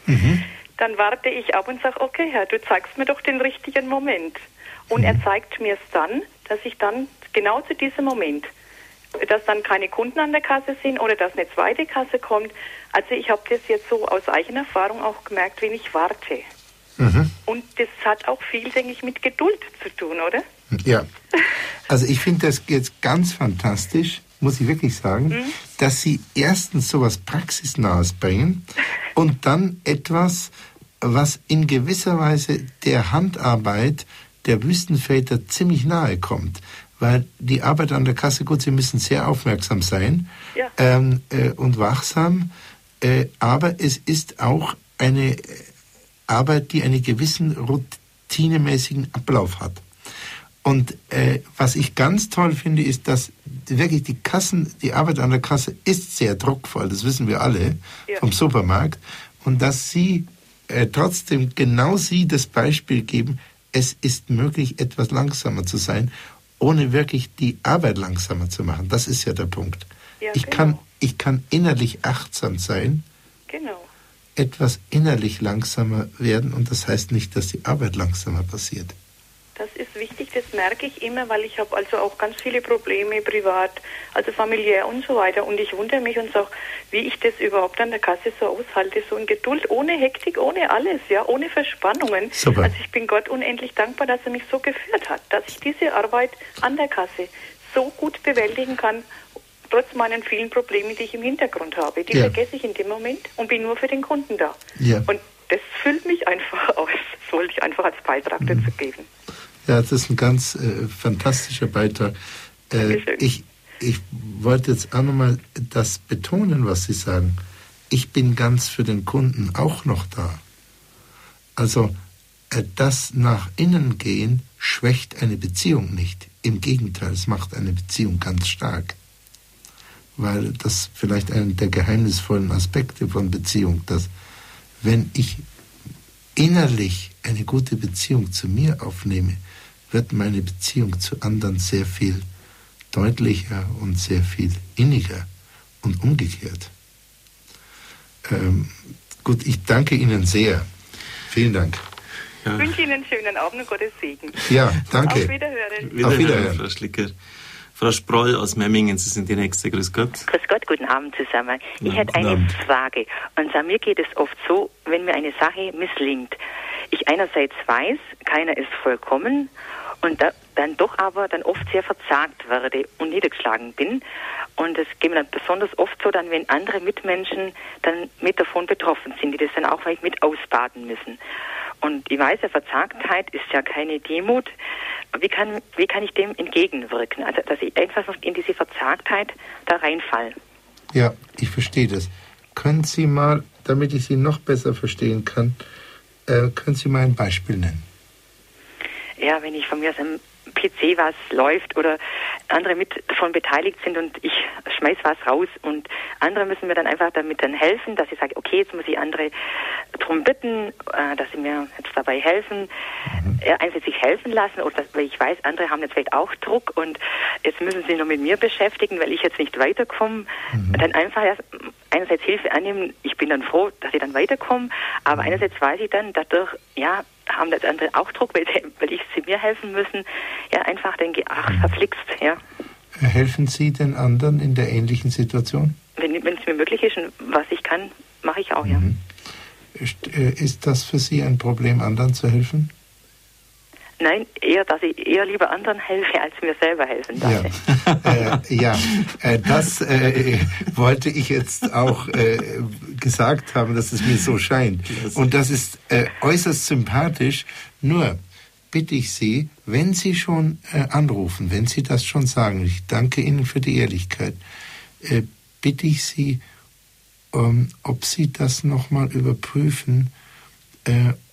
Mhm. dann warte ich ab und sage, okay Herr, du zeigst mir doch den richtigen Moment. Und er zeigt mir es dann, dass ich dann genau zu diesem Moment, dass dann keine Kunden an der Kasse sind oder dass eine zweite Kasse kommt. Also ich habe das jetzt so aus eigener Erfahrung auch gemerkt, wenn ich warte. Mhm. Und das hat auch viel, denke ich, mit Geduld zu tun, oder? Ja. Also ich finde das jetzt ganz fantastisch, muss ich wirklich sagen, dass Sie erstens sowas Praxisnahes bringen und dann etwas, was in gewisser Weise der Handarbeit der Wüstenväter ziemlich nahe kommt. Weil die Arbeit an der Kasse, gut, sie müssen sehr aufmerksam sein ja. ähm, äh, und wachsam, äh, aber es ist auch eine Arbeit, die einen gewissen routinemäßigen Ablauf hat. Und äh, was ich ganz toll finde, ist, dass wirklich die Kassen, die Arbeit an der Kasse ist sehr druckvoll, das wissen wir alle ja. vom Supermarkt. Und dass Sie äh, trotzdem genau Sie das Beispiel geben, es ist möglich, etwas langsamer zu sein, ohne wirklich die Arbeit langsamer zu machen. Das ist ja der Punkt. Ja, ich, genau. kann, ich kann innerlich achtsam sein, genau. etwas innerlich langsamer werden und das heißt nicht, dass die Arbeit langsamer passiert. Das ist wichtig, das merke ich immer, weil ich habe also auch ganz viele Probleme privat, also familiär und so weiter. Und ich wundere mich und sage, wie ich das überhaupt an der Kasse so aushalte, so in Geduld, ohne Hektik, ohne alles, ja, ohne Verspannungen. Super. Also ich bin Gott unendlich dankbar, dass er mich so geführt hat, dass ich diese Arbeit an der Kasse so gut bewältigen kann, trotz meinen vielen Problemen, die ich im Hintergrund habe. Die ja. vergesse ich in dem Moment und bin nur für den Kunden da. Ja. Und das füllt mich einfach aus. Das wollte ich einfach als Beitrag mhm. dazu geben. Ja, das ist ein ganz äh, fantastischer Beitrag. Äh, ich, ich wollte jetzt auch nochmal das betonen, was Sie sagen. Ich bin ganz für den Kunden auch noch da. Also äh, das nach innen gehen schwächt eine Beziehung nicht. Im Gegenteil, es macht eine Beziehung ganz stark. Weil das vielleicht einer der geheimnisvollen Aspekte von Beziehung, dass wenn ich innerlich eine gute Beziehung zu mir aufnehme, wird meine Beziehung zu anderen sehr viel deutlicher und sehr viel inniger und umgekehrt. Ähm, gut, ich danke Ihnen sehr. Vielen Dank. Ja. Ich wünsche Ihnen einen schönen Abend und Gottes Segen. Ja, danke. Auf Wiederhören. Wiederhören Auf Wiederhören. Frau Schlicker. Frau Sproll aus Memmingen, Sie sind die Nächste. Grüß Gott. Grüß Gott, guten Abend zusammen. Ich ja, hätte eine Abend. Frage. Und zwar, mir geht es oft so, wenn mir eine Sache misslingt. Ich einerseits weiß, keiner ist vollkommen und da, dann doch aber dann oft sehr verzagt werde und niedergeschlagen bin. Und es geht mir dann besonders oft so, dann wenn andere Mitmenschen dann mit davon betroffen sind, die das dann auch vielleicht mit ausbaden müssen. Und ich weiß ja, Verzagtheit ist ja keine Demut. Wie kann, wie kann ich dem entgegenwirken? Also, dass ich einfach in diese Verzagtheit da reinfall. Ja, ich verstehe das. Können Sie mal, damit ich Sie noch besser verstehen kann, äh, können Sie mal ein Beispiel nennen? Ja, wenn ich von mir aus am PC was läuft oder andere mit davon beteiligt sind und ich schmeiß was raus und andere müssen mir dann einfach damit dann helfen, dass ich sage, okay, jetzt muss ich andere darum bitten, äh, dass sie mir jetzt dabei helfen, mhm. äh, einfach sich helfen lassen oder weil ich weiß, andere haben jetzt vielleicht auch Druck und jetzt müssen sie nur mit mir beschäftigen, weil ich jetzt nicht weiterkomme. Mhm. Dann einfach erst einerseits Hilfe annehmen, ich bin dann froh, dass ich dann weiterkomme, aber mhm. einerseits weiß ich dann, dadurch, ja, haben das andere auch Druck, weil, weil ich sie mir helfen müssen. Ja, einfach denke, ach, mhm. verflixt, ja. Helfen Sie den anderen in der ähnlichen Situation? Wenn, wenn es mir möglich ist und was ich kann, mache ich auch, mhm. ja. Äh, ist das für Sie ein Problem, anderen zu helfen? Nein, eher, dass ich eher lieber anderen helfe, als mir selber helfen darf. Ja, äh, ja äh, das äh, wollte ich jetzt auch äh, gesagt haben, dass es mir so scheint. Und das ist äh, äußerst sympathisch. Nur bitte ich Sie, wenn Sie schon äh, anrufen, wenn Sie das schon sagen, ich danke Ihnen für die Ehrlichkeit, bitte ich Sie, ähm, ob Sie das nochmal überprüfen,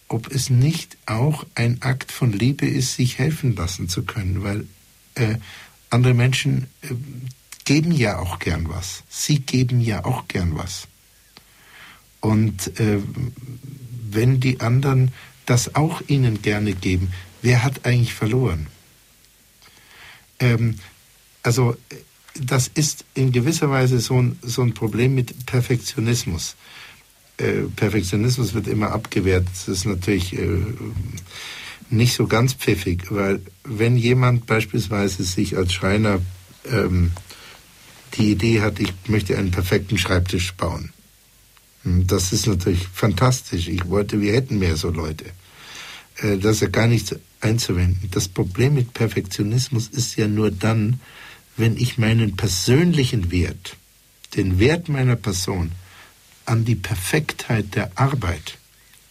ob es nicht auch ein Akt von Liebe ist, sich helfen lassen zu können, weil äh, andere Menschen äh, geben ja auch gern was. Sie geben ja auch gern was. Und äh, wenn die anderen das auch ihnen gerne geben, wer hat eigentlich verloren? Ähm, also das ist in gewisser Weise so ein, so ein Problem mit Perfektionismus. Äh, Perfektionismus wird immer abgewehrt. Das ist natürlich äh, nicht so ganz pfiffig, weil wenn jemand beispielsweise sich als Schreiner ähm, die Idee hat, ich möchte einen perfekten Schreibtisch bauen, hm, das ist natürlich fantastisch. Ich wollte, wir hätten mehr so Leute. Äh, das ist ja gar nichts einzuwenden. Das Problem mit Perfektionismus ist ja nur dann, wenn ich meinen persönlichen Wert, den Wert meiner Person, an die Perfektheit der Arbeit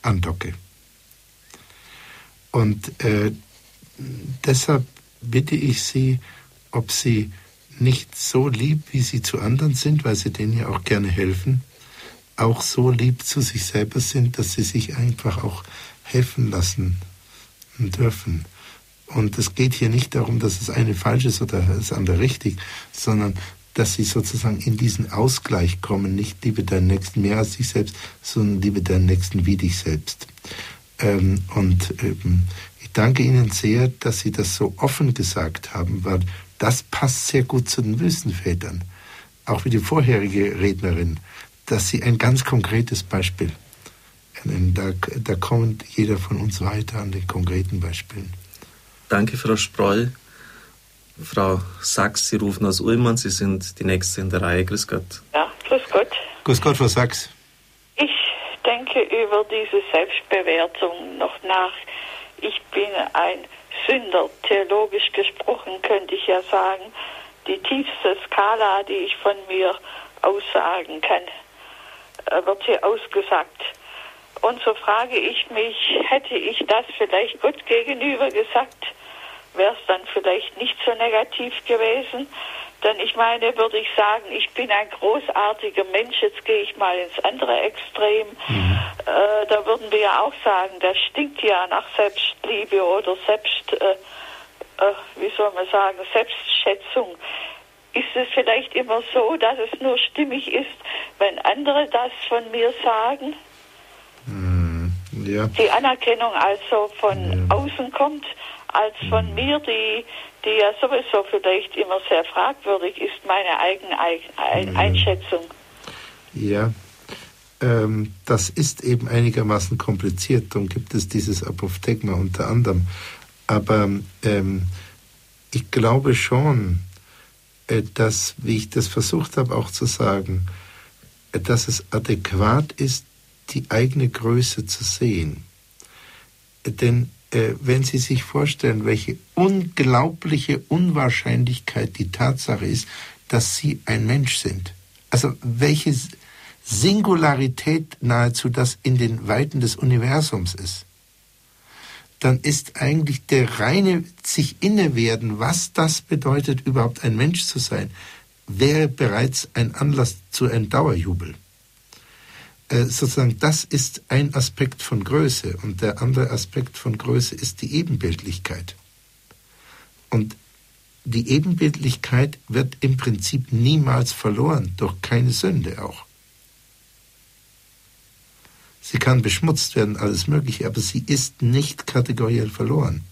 andocke. Und äh, deshalb bitte ich Sie, ob Sie nicht so lieb, wie Sie zu anderen sind, weil Sie denen ja auch gerne helfen, auch so lieb zu sich selber sind, dass Sie sich einfach auch helfen lassen dürfen. Und es geht hier nicht darum, dass das eine falsch ist oder das andere richtig, sondern dass sie sozusagen in diesen Ausgleich kommen, nicht liebe deinen Nächsten mehr als dich selbst, sondern liebe deinen Nächsten wie dich selbst. Ähm, und ähm, ich danke Ihnen sehr, dass Sie das so offen gesagt haben, weil das passt sehr gut zu den Wüstenvätern. Auch wie die vorherige Rednerin, dass Sie ein ganz konkretes Beispiel. Da, da kommt jeder von uns weiter an den konkreten Beispielen. Danke, Frau Sproll. Frau Sachs, Sie rufen aus Ullmann, Sie sind die Nächste in der Reihe. Grüß Gott. Ja, grüß Gott. Grüß Gott, Frau Sachs. Ich denke über diese Selbstbewertung noch nach. Ich bin ein Sünder. Theologisch gesprochen könnte ich ja sagen, die tiefste Skala, die ich von mir aussagen kann, äh, wird hier ausgesagt. Und so frage ich mich, hätte ich das vielleicht Gott gegenüber gesagt, wäre es dann vielleicht nicht so negativ gewesen. Denn ich meine, würde ich sagen, ich bin ein großartiger Mensch, jetzt gehe ich mal ins andere Extrem. Mhm. Äh, da würden wir ja auch sagen, das stinkt ja nach Selbstliebe oder Selbst, äh, äh, wie soll man sagen, Selbstschätzung. Ist es vielleicht immer so, dass es nur stimmig ist, wenn andere das von mir sagen? Mhm. Ja. Die Anerkennung also von ja. außen kommt als von mir, die, die ja sowieso vielleicht immer sehr fragwürdig ist, meine eigene Ein Einschätzung. Ja, ähm, das ist eben einigermaßen kompliziert, darum gibt es dieses Apophthegma unter anderem. Aber ähm, ich glaube schon, äh, dass, wie ich das versucht habe auch zu sagen, äh, dass es adäquat ist, die eigene Größe zu sehen. Äh, denn wenn Sie sich vorstellen, welche unglaubliche Unwahrscheinlichkeit die Tatsache ist, dass Sie ein Mensch sind. Also welche Singularität nahezu das in den Weiten des Universums ist. Dann ist eigentlich der reine sich innewerden, was das bedeutet, überhaupt ein Mensch zu sein, wäre bereits ein Anlass zu einem Dauerjubel. Äh, sozusagen, das ist ein Aspekt von Größe und der andere Aspekt von Größe ist die Ebenbildlichkeit. Und die Ebenbildlichkeit wird im Prinzip niemals verloren, durch keine Sünde auch. Sie kann beschmutzt werden, alles Mögliche, aber sie ist nicht kategoriell verloren.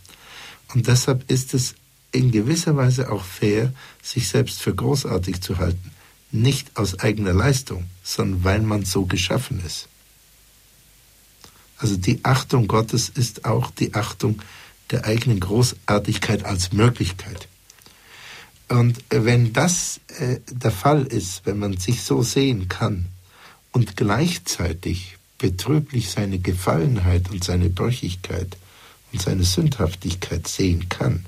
Und deshalb ist es in gewisser Weise auch fair, sich selbst für großartig zu halten nicht aus eigener Leistung, sondern weil man so geschaffen ist. Also die Achtung Gottes ist auch die Achtung der eigenen Großartigkeit als Möglichkeit. Und wenn das äh, der Fall ist, wenn man sich so sehen kann und gleichzeitig betrüblich seine Gefallenheit und seine Brüchigkeit und seine Sündhaftigkeit sehen kann,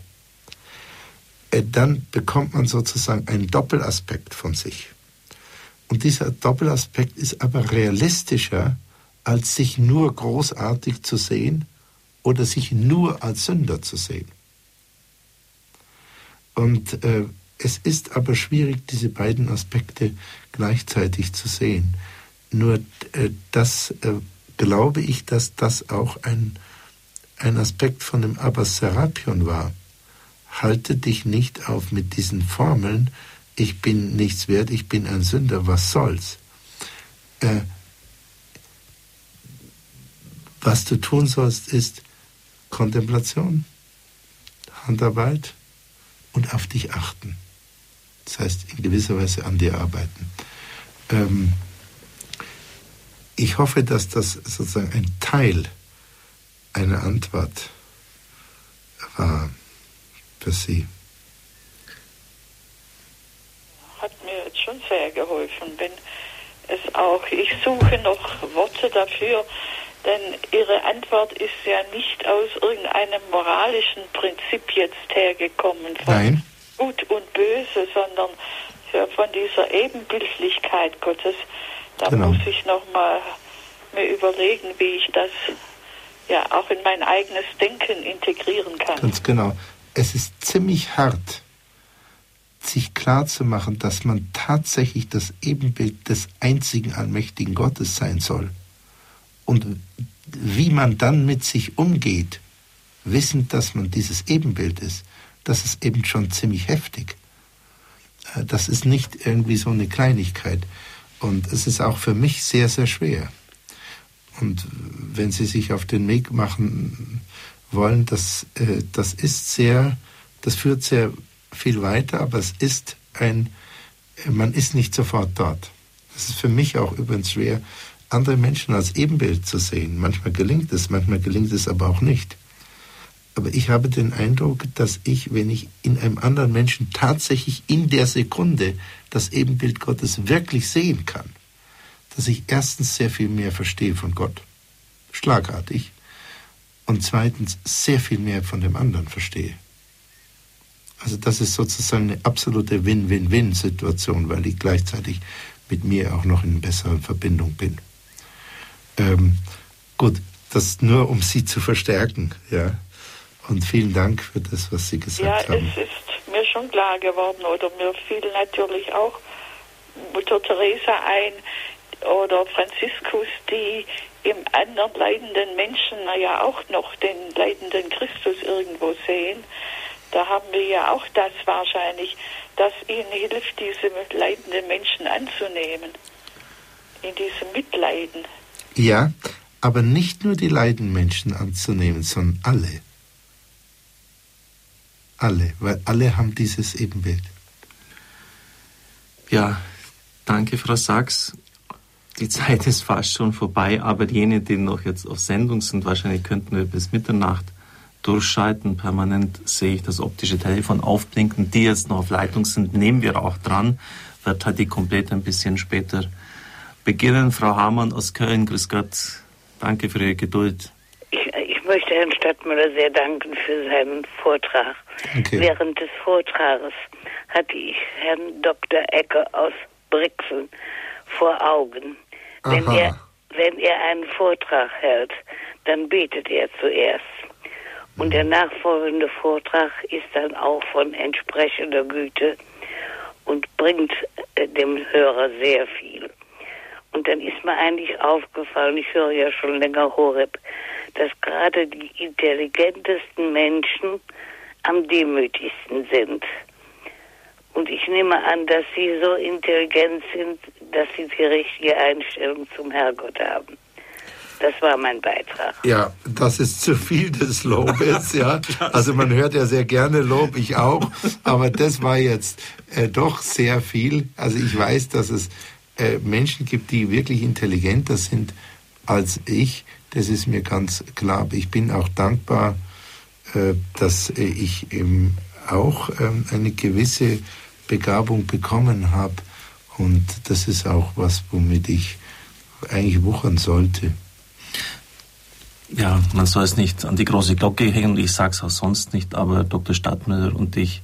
äh, dann bekommt man sozusagen einen Doppelaspekt von sich. Und dieser Doppelaspekt ist aber realistischer, als sich nur großartig zu sehen oder sich nur als Sünder zu sehen. Und äh, es ist aber schwierig, diese beiden Aspekte gleichzeitig zu sehen. Nur äh, das äh, glaube ich, dass das auch ein, ein Aspekt von dem Abbas Serapion war. Halte dich nicht auf mit diesen Formeln, ich bin nichts wert, ich bin ein Sünder, was soll's? Äh, was du tun sollst, ist Kontemplation, Handarbeit und auf dich achten. Das heißt, in gewisser Weise an dir arbeiten. Ähm, ich hoffe, dass das sozusagen ein Teil einer Antwort war für Sie. schon sehr geholfen. Wenn es auch, ich suche noch Worte dafür, denn Ihre Antwort ist ja nicht aus irgendeinem moralischen Prinzip jetzt hergekommen, von Nein. Gut und Böse, sondern von dieser Ebenbildlichkeit Gottes. Da genau. muss ich noch mal mir überlegen, wie ich das ja auch in mein eigenes Denken integrieren kann. Ganz genau. Es ist ziemlich hart, sich klarzumachen, dass man tatsächlich das Ebenbild des einzigen allmächtigen Gottes sein soll. Und wie man dann mit sich umgeht, wissend, dass man dieses Ebenbild ist, das ist eben schon ziemlich heftig. Äh, das ist nicht irgendwie so eine Kleinigkeit. Und es ist auch für mich sehr, sehr schwer. Und wenn Sie sich auf den Weg machen wollen, das, äh, das ist sehr, das führt sehr viel weiter, aber es ist ein, man ist nicht sofort dort. Es ist für mich auch übrigens schwer, andere Menschen als Ebenbild zu sehen. Manchmal gelingt es, manchmal gelingt es aber auch nicht. Aber ich habe den Eindruck, dass ich, wenn ich in einem anderen Menschen tatsächlich in der Sekunde das Ebenbild Gottes wirklich sehen kann, dass ich erstens sehr viel mehr verstehe von Gott, schlagartig, und zweitens sehr viel mehr von dem anderen verstehe. Also das ist sozusagen eine absolute Win-Win-Win-Situation, weil ich gleichzeitig mit mir auch noch in besserer Verbindung bin. Ähm, gut, das nur um Sie zu verstärken, ja. Und vielen Dank für das, was Sie gesagt ja, haben. Ja, es ist mir schon klar geworden, oder mir fiel natürlich auch Mutter Teresa ein oder Franziskus, die im anderen leidenden Menschen ja auch noch den leidenden Christus irgendwo sehen. Da haben wir ja auch das wahrscheinlich, dass ihnen hilft, diese leidenden Menschen anzunehmen, in diesem Mitleiden. Ja, aber nicht nur die leidenden Menschen anzunehmen, sondern alle. Alle, weil alle haben dieses Ebenbild. Ja, danke, Frau Sachs. Die Zeit ist fast schon vorbei, aber jene, die noch jetzt auf Sendung sind, wahrscheinlich könnten wir bis Mitternacht durchschalten. Permanent sehe ich das optische Telefon aufblinken. Die jetzt noch auf Leitung sind, nehmen wir auch dran. Wird halt die komplett ein bisschen später beginnen. Frau Hamann aus Köln, grüß Gott. Danke für Ihre Geduld. Ich, ich möchte Herrn Stadtmüller sehr danken für seinen Vortrag. Danke. Während des Vortrages hatte ich Herrn Dr. Ecker aus Brixen vor Augen. Wenn er, wenn er einen Vortrag hält, dann betet er zuerst. Und der nachfolgende Vortrag ist dann auch von entsprechender Güte und bringt äh, dem Hörer sehr viel. Und dann ist mir eigentlich aufgefallen, ich höre ja schon länger Horeb, dass gerade die intelligentesten Menschen am demütigsten sind. Und ich nehme an, dass sie so intelligent sind, dass sie die richtige Einstellung zum Herrgott haben. Das war mein Beitrag. Ja, das ist zu viel des Lobes, ja. Also man hört ja sehr gerne Lob, ich auch. Aber das war jetzt äh, doch sehr viel. Also ich weiß, dass es äh, Menschen gibt, die wirklich intelligenter sind als ich. Das ist mir ganz klar. Ich bin auch dankbar, äh, dass äh, ich eben auch ähm, eine gewisse Begabung bekommen habe. Und das ist auch was, womit ich eigentlich wuchern sollte. Ja, man soll es nicht an die große Glocke hängen, ich sage es auch sonst nicht, aber Dr. Stadtmüller und ich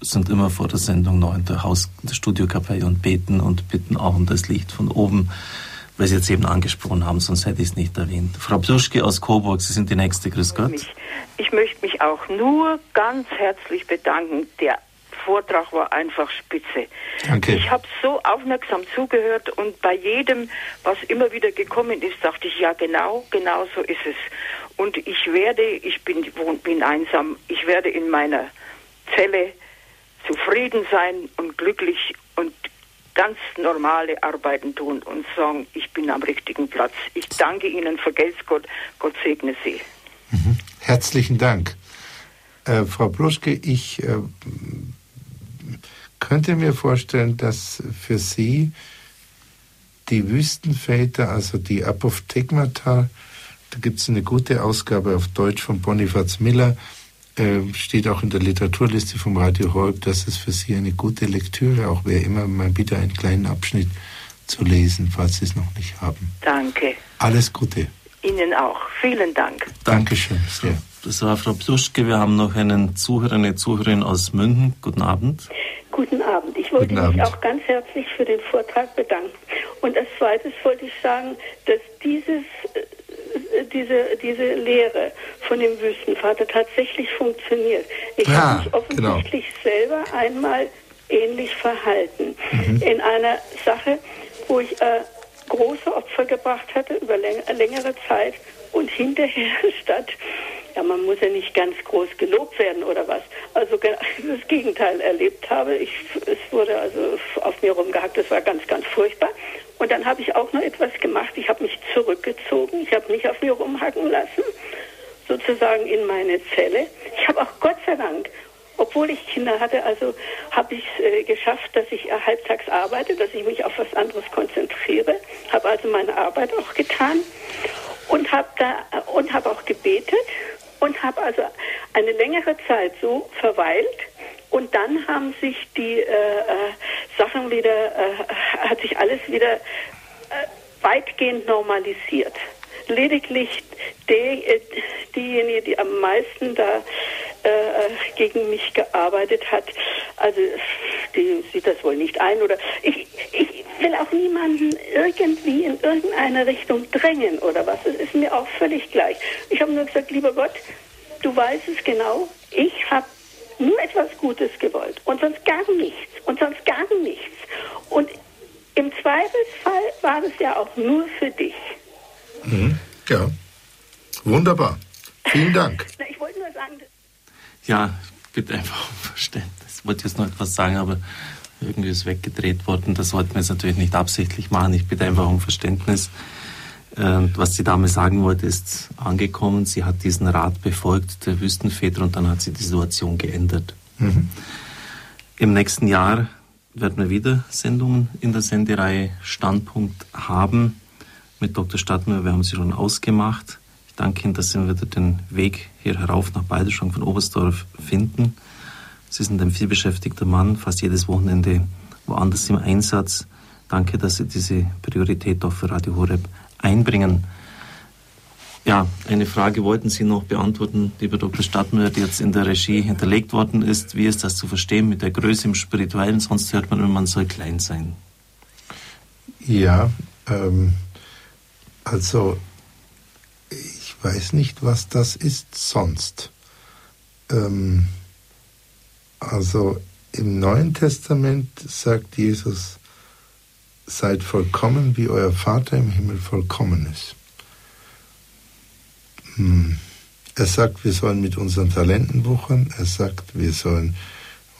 sind immer vor der Sendung noch in der Haus, in der Studiokapelle und beten und bitten auch um das Licht von oben, weil Sie jetzt eben angesprochen haben, sonst hätte ich es nicht erwähnt. Frau Pluschke aus Coburg, Sie sind die Nächste, grüß Gott. Ich möchte mich auch nur ganz herzlich bedanken. Der Vortrag war einfach spitze. Danke. Ich habe so aufmerksam zugehört und bei jedem, was immer wieder gekommen ist, dachte ich, ja genau, genau so ist es. Und ich werde, ich bin, bin einsam, ich werde in meiner Zelle zufrieden sein und glücklich und ganz normale Arbeiten tun und sagen, ich bin am richtigen Platz. Ich danke Ihnen, vergelt's Gott, Gott segne Sie. Mhm. Herzlichen Dank. Äh, Frau Bluschke, ich äh, könnte mir vorstellen, dass für Sie die Wüstenväter, also die Apophthegmata, da gibt es eine gute Ausgabe auf Deutsch von Bonifaz Miller, äh, steht auch in der Literaturliste vom Radio Horb, dass es für Sie eine gute Lektüre auch wäre, immer mal wieder einen kleinen Abschnitt zu lesen, falls Sie es noch nicht haben. Danke. Alles Gute. Ihnen auch. Vielen Dank. Dankeschön. Sehr. Das war Frau Pluschke. Wir haben noch einen Zuhörer, eine Zuhörerin aus München. Guten Abend. Guten Abend. Ich wollte mich auch ganz herzlich für den Vortrag bedanken. Und als zweites wollte ich sagen, dass dieses, äh, diese, diese Lehre von dem Wüstenvater tatsächlich funktioniert. Ich ja, habe mich offensichtlich genau. selber einmal ähnlich verhalten. Mhm. In einer Sache, wo ich äh, große Opfer gebracht hatte über läng längere Zeit und hinterher statt, ja, man muss ja nicht ganz groß gelobt werden oder was, also das Gegenteil erlebt habe. Ich, es wurde also auf mir rumgehackt, das war ganz, ganz furchtbar. Und dann habe ich auch noch etwas gemacht. Ich habe mich zurückgezogen, ich habe mich auf mir rumhacken lassen, sozusagen in meine Zelle. Ich habe auch Gott sei Dank obwohl ich Kinder hatte, also habe ich es äh, geschafft, dass ich äh, halbtags arbeite, dass ich mich auf was anderes konzentriere, habe also meine Arbeit auch getan und habe da und habe auch gebetet und habe also eine längere Zeit so verweilt und dann haben sich die äh, äh, Sachen wieder, äh, hat sich alles wieder äh, weitgehend normalisiert. Lediglich die, diejenige, die am meisten da äh, gegen mich gearbeitet hat. Also die sieht das wohl nicht ein oder ich, ich will auch niemanden irgendwie in irgendeine Richtung drängen oder was. Es ist mir auch völlig gleich. Ich habe nur gesagt, lieber Gott, du weißt es genau, ich habe nur etwas Gutes gewollt und sonst gar nichts und sonst gar nichts. Und im Zweifelsfall war es ja auch nur für dich. Mhm. Ja, wunderbar. Vielen Dank. ich wollte nur sagen, ja, bitte einfach um Verständnis. Ich wollte jetzt noch etwas sagen, aber irgendwie ist weggedreht worden. Das wollten wir jetzt natürlich nicht absichtlich machen. Ich bitte einfach um Verständnis. Und was die Dame sagen wollte, ist angekommen. Sie hat diesen Rat befolgt, der Wüstenväter, und dann hat sie die Situation geändert. Mhm. Im nächsten Jahr werden wir wieder Sendungen in der Sendereihe Standpunkt haben mit Dr. Stadtmüller. Wir haben sie schon ausgemacht. Ich danke Ihnen, dass Sie wieder den Weg hier herauf nach Balderschwang von Oberstdorf finden. Sie sind ein vielbeschäftigter Mann, fast jedes Wochenende woanders im Einsatz. Danke, dass Sie diese Priorität auch für Radio Horeb einbringen. Ja, eine Frage wollten Sie noch beantworten, lieber Dr. Stadtmüller, die jetzt in der Regie hinterlegt worden ist. Wie ist das zu verstehen mit der Größe im Spirituellen? Sonst hört man, man soll klein sein. Ja, ähm, also weiß nicht, was das ist sonst. Ähm, also im Neuen Testament sagt Jesus, seid vollkommen, wie euer Vater im Himmel vollkommen ist. Hm. Er sagt, wir sollen mit unseren Talenten wuchern. Er sagt, wir sollen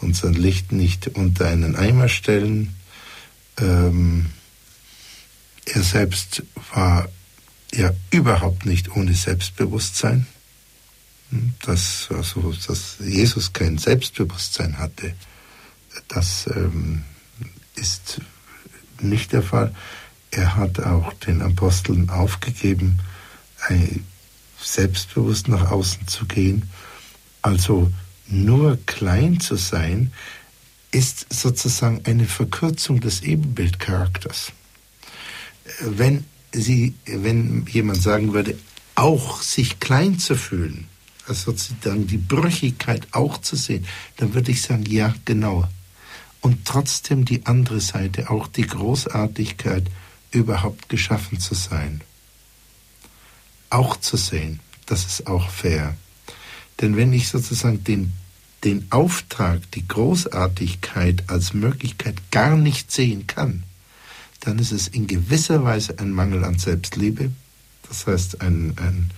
unser Licht nicht unter einen Eimer stellen. Ähm, er selbst war ja überhaupt nicht ohne Selbstbewusstsein. Hm, dass, also, dass Jesus kein Selbstbewusstsein hatte, das ähm, ist nicht der Fall. Er hat auch den Aposteln aufgegeben, selbstbewusst nach außen zu gehen. Also nur klein zu sein, ist sozusagen eine Verkürzung des Ebenbildcharakters. Wenn sie, wenn jemand sagen würde, auch sich klein zu fühlen, also sozusagen die Brüchigkeit auch zu sehen, dann würde ich sagen, ja, genau. Und trotzdem die andere Seite, auch die Großartigkeit, überhaupt geschaffen zu sein. Auch zu sehen, das ist auch fair. Denn wenn ich sozusagen den, den Auftrag, die Großartigkeit als Möglichkeit gar nicht sehen kann, dann ist es in gewisser Weise ein Mangel an Selbstliebe, das heißt ein, ein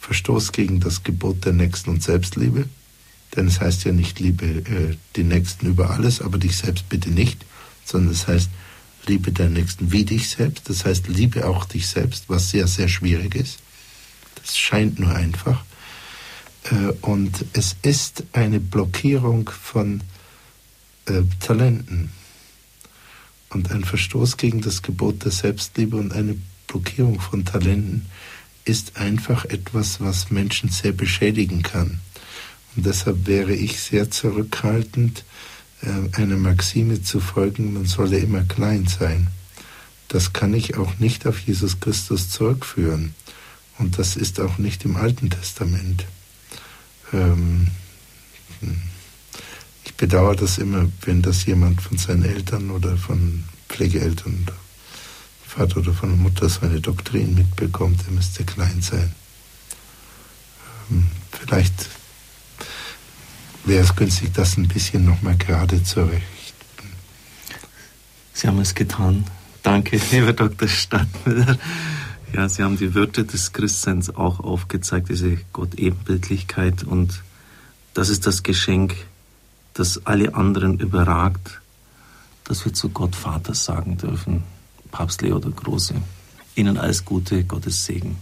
Verstoß gegen das Gebot der Nächsten und Selbstliebe. Denn es heißt ja nicht, liebe äh, die Nächsten über alles, aber dich selbst bitte nicht, sondern es heißt, liebe deinen Nächsten wie dich selbst. Das heißt, liebe auch dich selbst, was sehr, sehr schwierig ist. Das scheint nur einfach. Äh, und es ist eine Blockierung von äh, Talenten und ein Verstoß gegen das Gebot der Selbstliebe und eine Blockierung von Talenten ist einfach etwas, was Menschen sehr beschädigen kann. Und deshalb wäre ich sehr zurückhaltend, äh, einer Maxime zu folgen, man solle immer klein sein. Das kann ich auch nicht auf Jesus Christus zurückführen. Und das ist auch nicht im Alten Testament. Ähm, hm. Bedauere das immer, wenn das jemand von seinen Eltern oder von Pflegeeltern Vater oder von Mutter so eine Doktrin mitbekommt, er müsste klein sein. Ähm, vielleicht wäre es günstig, das ein bisschen nochmal gerade zu richten. Sie haben es getan. Danke, lieber Dr. Stadtmüller. Ja, Sie haben die Würde des Christseins auch aufgezeigt, diese Gott-Ebenbildlichkeit. Und das ist das Geschenk, das alle anderen überragt, dass wir zu Gott Vater sagen dürfen. Papst Leo der Große. Ihnen alles Gute, Gottes Segen.